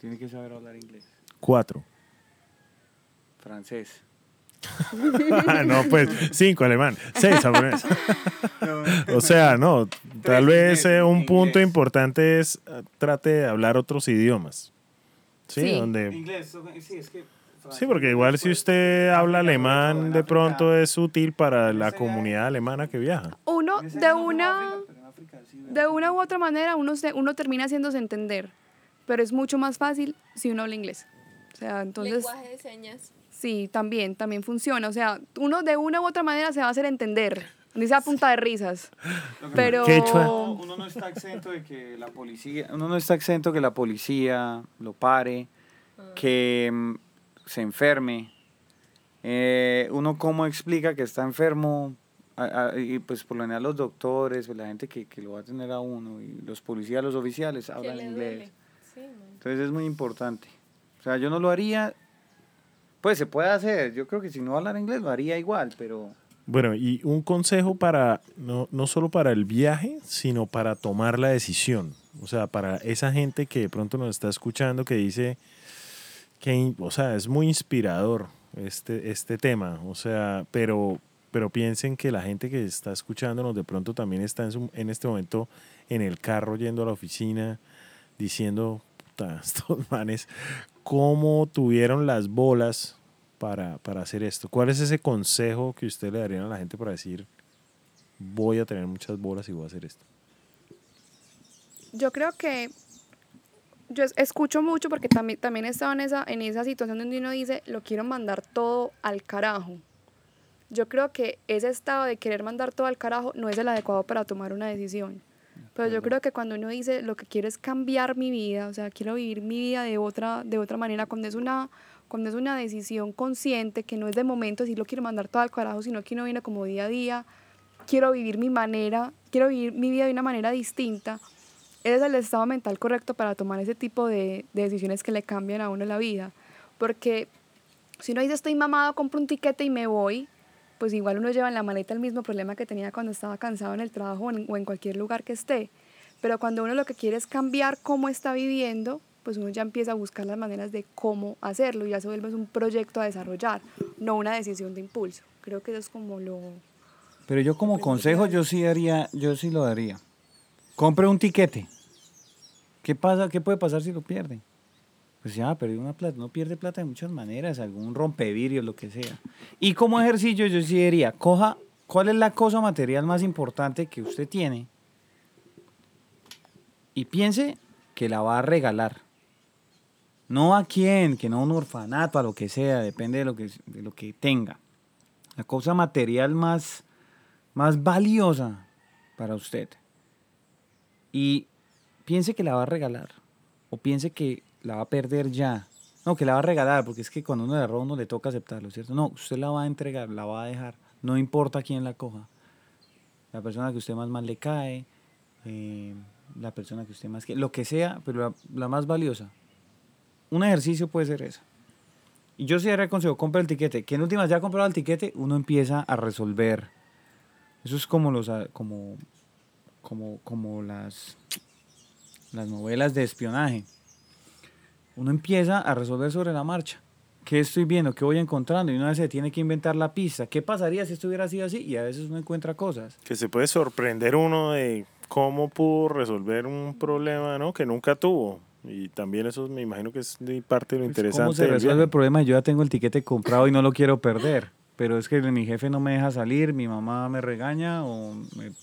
Tiene que saber hablar inglés. cuatro. Francés. <laughs> No, pues cinco, alemán. Seis, japonés. <laughs> O sea, no, tal vez eh, un punto importante es eh, trate de hablar otros idiomas. Sí, Sí. donde... Inglés, sí, es que... Sí, porque igual si usted habla alemán, de pronto es útil para la comunidad alemana que viaja. Uno de una, de una u otra manera, uno, se- uno termina haciéndose entender, pero es mucho más fácil si uno habla inglés. O sea, entonces... Lenguaje de señas. Sí, también, también funciona. O sea, uno de una u otra manera se va a hacer entender. Dice a punta de risas. Pero uno no está exento de que la policía, uno no está exento que la policía lo pare, que mm, se enferme. Eh, uno cómo explica que está enfermo y pues por lo general los doctores, pues, la gente que, que, lo va a tener a uno y los policías, los oficiales hablan inglés. Entonces es muy importante. O sea, yo no lo haría, pues se puede hacer. Yo creo que si no hablar inglés lo haría igual, pero bueno, y un consejo para, no, no solo para el viaje, sino para tomar la decisión. O sea, para esa gente que de pronto nos está escuchando que dice que, o sea, es muy inspirador este, este tema. O sea, pero, pero piensen que la gente que está escuchándonos de pronto también está en, en este momento en el carro yendo a la oficina diciendo, <laughs> estos manes, cómo tuvieron las bolas para, para hacer esto? ¿Cuál es ese consejo que usted le daría a la gente para decir, voy a tener muchas bolas y voy a hacer esto? Yo creo que yo escucho mucho porque también, también he estado en esa, en esa situación donde uno dice, lo quiero mandar todo al carajo. Yo creo que ese estado de querer mandar todo al carajo no es el adecuado para tomar una decisión. Pero yo creo que cuando uno dice, lo que quiero es cambiar mi vida, o sea, quiero vivir mi vida de otra, de otra manera, cuando es una cuando es una decisión consciente, que no es de momento, si lo quiero mandar todo al carajo, sino que uno viene como día a día, quiero vivir mi manera, quiero vivir mi vida de una manera distinta, ese es el estado mental correcto para tomar ese tipo de, decisiones que le cambian a uno la vida. Porque si uno dice estoy mamado, compro un tiquete y me voy, pues igual uno lleva en la maleta el mismo problema que tenía cuando estaba cansado en el trabajo o en, o en cualquier lugar que esté. Pero cuando uno lo que quiere es cambiar cómo está viviendo, pues uno ya empieza a buscar las maneras de cómo hacerlo y ya se vuelve un proyecto a desarrollar, no una decisión de impulso. Creo que eso es como lo... Pero yo como consejo yo sí haría, yo sí lo daría. Compre un tiquete. ¿Qué pasa? ¿Qué puede pasar si lo pierde? Pues ya, perdió una plata. No pierde plata de muchas maneras, algún rompevidrio, lo que sea. Y como ejercicio yo sí diría, coja, ¿cuál es la cosa material más importante que usted tiene? Y piense que la va a regalar no a quién, que no a un orfanato, a lo que sea, depende de lo que, de lo que tenga. La cosa material más, más valiosa para usted. Y piense que la va a regalar. O piense que la va a perder ya. No, que la va a regalar, porque es que cuando uno le roba uno le toca aceptarlo, ¿cierto? No, usted la va a entregar, la va a dejar. No importa quién la coja. La persona que usted más mal le cae, eh, la persona que usted más quiere, lo que sea, pero la más valiosa, un ejercicio puede ser eso. Y yo sí le consejo, compra el tiquete. Que en últimas ya comprado el tiquete, uno empieza a resolver. Eso es como los como como como las las novelas de espionaje. Uno empieza a resolver sobre la marcha. ¿Qué estoy viendo? ¿Qué voy encontrando? Y una vez se tiene que inventar la pista. ¿Qué pasaría si esto hubiera sido así? Y a veces uno encuentra cosas. Que se puede sorprender uno de cómo pudo resolver un problema ¿no? que nunca tuvo. Y también eso me imagino que es parte de lo interesante. ¿Cómo se resuelve el problema? Yo ya tengo el tiquete comprado y no lo quiero perder. Pero es que mi jefe no me deja salir, mi mamá me regaña o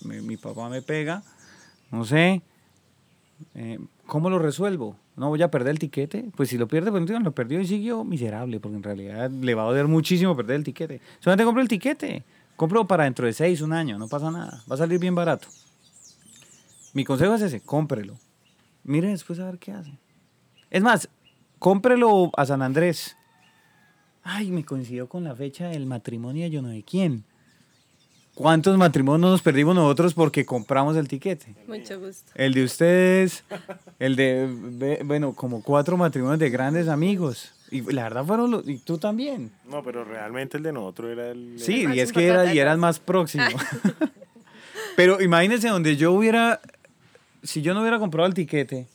mi papá me pega. No sé. Eh, ¿Cómo lo resuelvo? ¿No voy a perder el tiquete? Pues si lo pierde, pues no lo perdió y siguió miserable, porque en realidad le va a doler muchísimo perder el tiquete. Solamente compro el tiquete. Compro para dentro de seis, un año, no pasa nada. Va a salir bien barato. Mi consejo es ese, cómprelo Mire después a ver qué hace. Es más, cómprelo a San Andrés. Ay, me coincidió con la fecha del matrimonio de yo no sé quién. ¿Cuántos matrimonios nos perdimos nosotros porque compramos el tiquete? Mucho gusto. El de ustedes, el de, bueno, como cuatro matrimonios de grandes amigos. Y la verdad fueron los, y tú también. No, pero realmente el de nosotros era el... Sí, y es que era, y eras más próximo. <laughs> pero imagínense donde yo hubiera si yo no hubiera comprado el tiquete,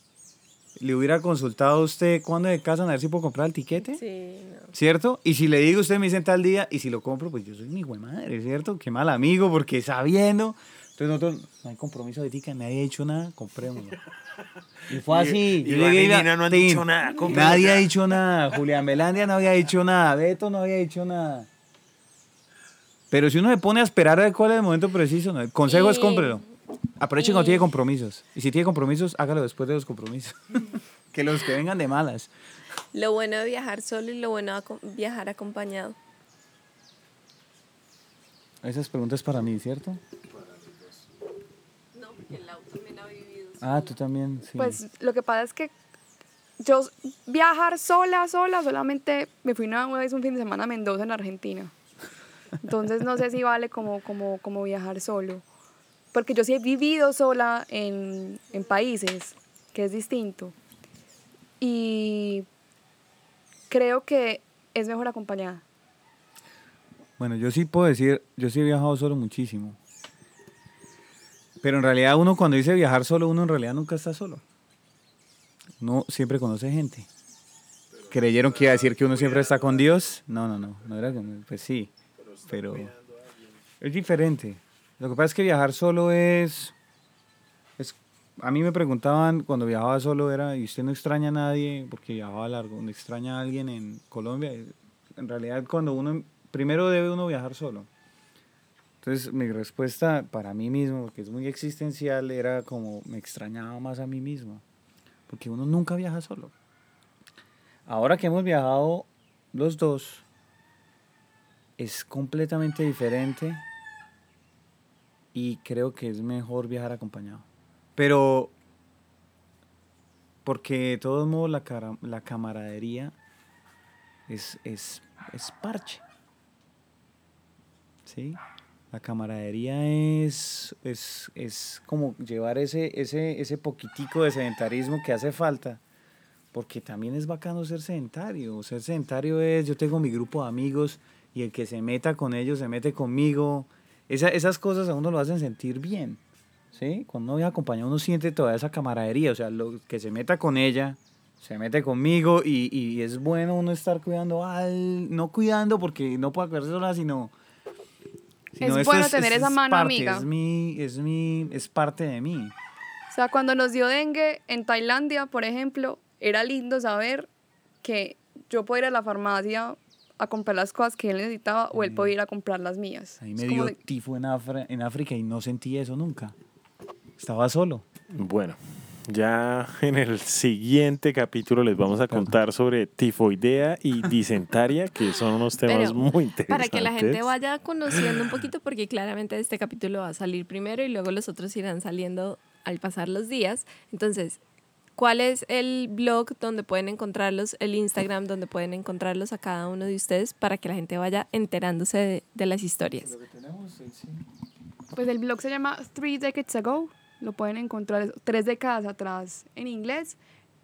le hubiera consultado a usted cuándo de casa a ver si puedo comprar el tiquete. Sí, no. ¿Cierto? Y si le digo, usted me dice tal día, y si lo compro, pues yo soy mi hijo de madre, ¿cierto? Qué mal amigo, porque sabiendo. Entonces nosotros, no hay compromiso de tiquete, nadie ha dicho nada, comprémoslo. Y fue así. Y, yo llegué no han dicho nada. Nadie ha dicho nada. Julián Melandia no había dicho nada. Beto no había dicho nada. Pero si uno se pone a esperar a ver cuál es el momento preciso, el consejo es cómprelo. Aprovechen cuando tiene compromisos. Y si tiene compromisos, hágalo después de los compromisos. <laughs> que los que vengan de malas. Lo bueno de viajar solo y lo bueno de viajar acompañado. Esas preguntas para mí, ¿cierto? No, porque Lau también ha vivido. Ah, tú también, sí. Pues lo que pasa es que yo viajar sola, sola, solamente me fui una vez un fin de semana a Mendoza, en Argentina. Entonces no sé si vale como, como, como viajar solo. Porque yo sí he vivido sola en, en países, que es distinto. Y creo que es mejor acompañada. Bueno, yo sí puedo decir, yo sí he viajado solo muchísimo. Pero en realidad uno cuando dice viajar solo, uno en realidad nunca está solo. Uno siempre conoce gente. ¿Creyeron que iba a decir que uno siempre está con Dios? No, no, no. no era pues sí, pero es diferente. Lo que pasa es que viajar solo es, es... A mí me preguntaban cuando viajaba solo era, ¿y usted no extraña a nadie? Porque viajaba largo. ¿No extraña a alguien en Colombia? En realidad cuando uno... Primero debe uno viajar solo. Entonces mi respuesta para mí mismo, porque es muy existencial, era como me extrañaba más a mí mismo. Porque uno nunca viaja solo. Ahora que hemos viajado los dos, es completamente diferente y creo que es mejor viajar acompañado. Pero, porque de todos modos la, cara- la camaradería es, es, es parche. ¿Sí? La camaradería es, es, es como llevar ese, ese, ese poquitico de sedentarismo que hace falta. Porque también es bacano ser sedentario. Ser sedentario es, yo tengo mi grupo de amigos y el que se meta con ellos se mete conmigo. Esa- esas cosas a uno lo hacen sentir bien. ¿Sí? Cuando uno viaja acompañado uno siente toda esa camaradería. O sea, lo que se meta con ella, se mete conmigo y, y es bueno uno estar cuidando al... No cuidando porque no puedo cuidarse sola, sino... sino Es bueno tener esa mano parte, amiga. Es mi, es mi, es parte de mí. O sea, cuando nos dio dengue en Tailandia, por ejemplo, era lindo saber que yo podía ir a la farmacia a comprar las cosas que él necesitaba o él podía ir a comprar las mías. Ahí Es me dio de- tifo en, Afra- en África y no sentí eso nunca. Estaba solo. Bueno, ya en el siguiente capítulo les vamos a contar sobre tifoidea y <laughs> disentaria, que son unos temas Pero, muy interesantes. Para que la gente vaya conociendo un poquito, porque claramente este capítulo va a salir primero y luego los otros irán saliendo al pasar los días. Entonces, ¿cuál es el blog donde pueden encontrarlos, el Instagram donde pueden encontrarlos a cada uno de ustedes para que la gente vaya enterándose de, de las historias? Pues el blog se llama Three Decades Ago. Lo pueden encontrar es tres décadas atrás en inglés.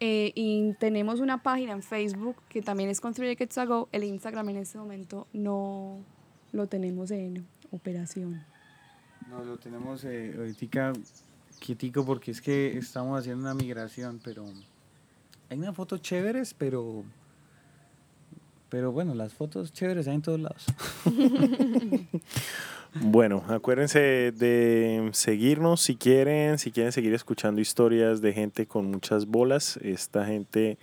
Eh, y tenemos una página en Facebook que también es con Three Decades Ago. El Instagram en este momento no lo tenemos en operación. No, lo tenemos eh, ahorita quietico porque es que estamos haciendo una migración, pero hay unas fotos chéveres, pero pero bueno, las fotos chéveres hay en todos lados. <laughs> Bueno, acuérdense de seguirnos si quieren, si quieren seguir escuchando historias de gente con muchas bolas. Esta gente,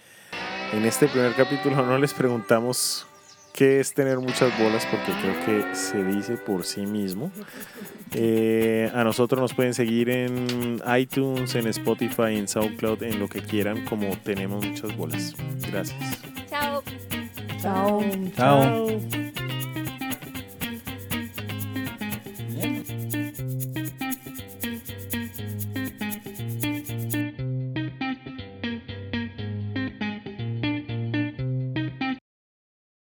en este primer capítulo no les preguntamos qué es tener muchas bolas porque creo que se dice por sí mismo. Eh, a nosotros nos pueden seguir en iTunes, en Spotify, en SoundCloud, en lo que quieran como tenemos muchas bolas. Gracias. Chao. Chao. Chao.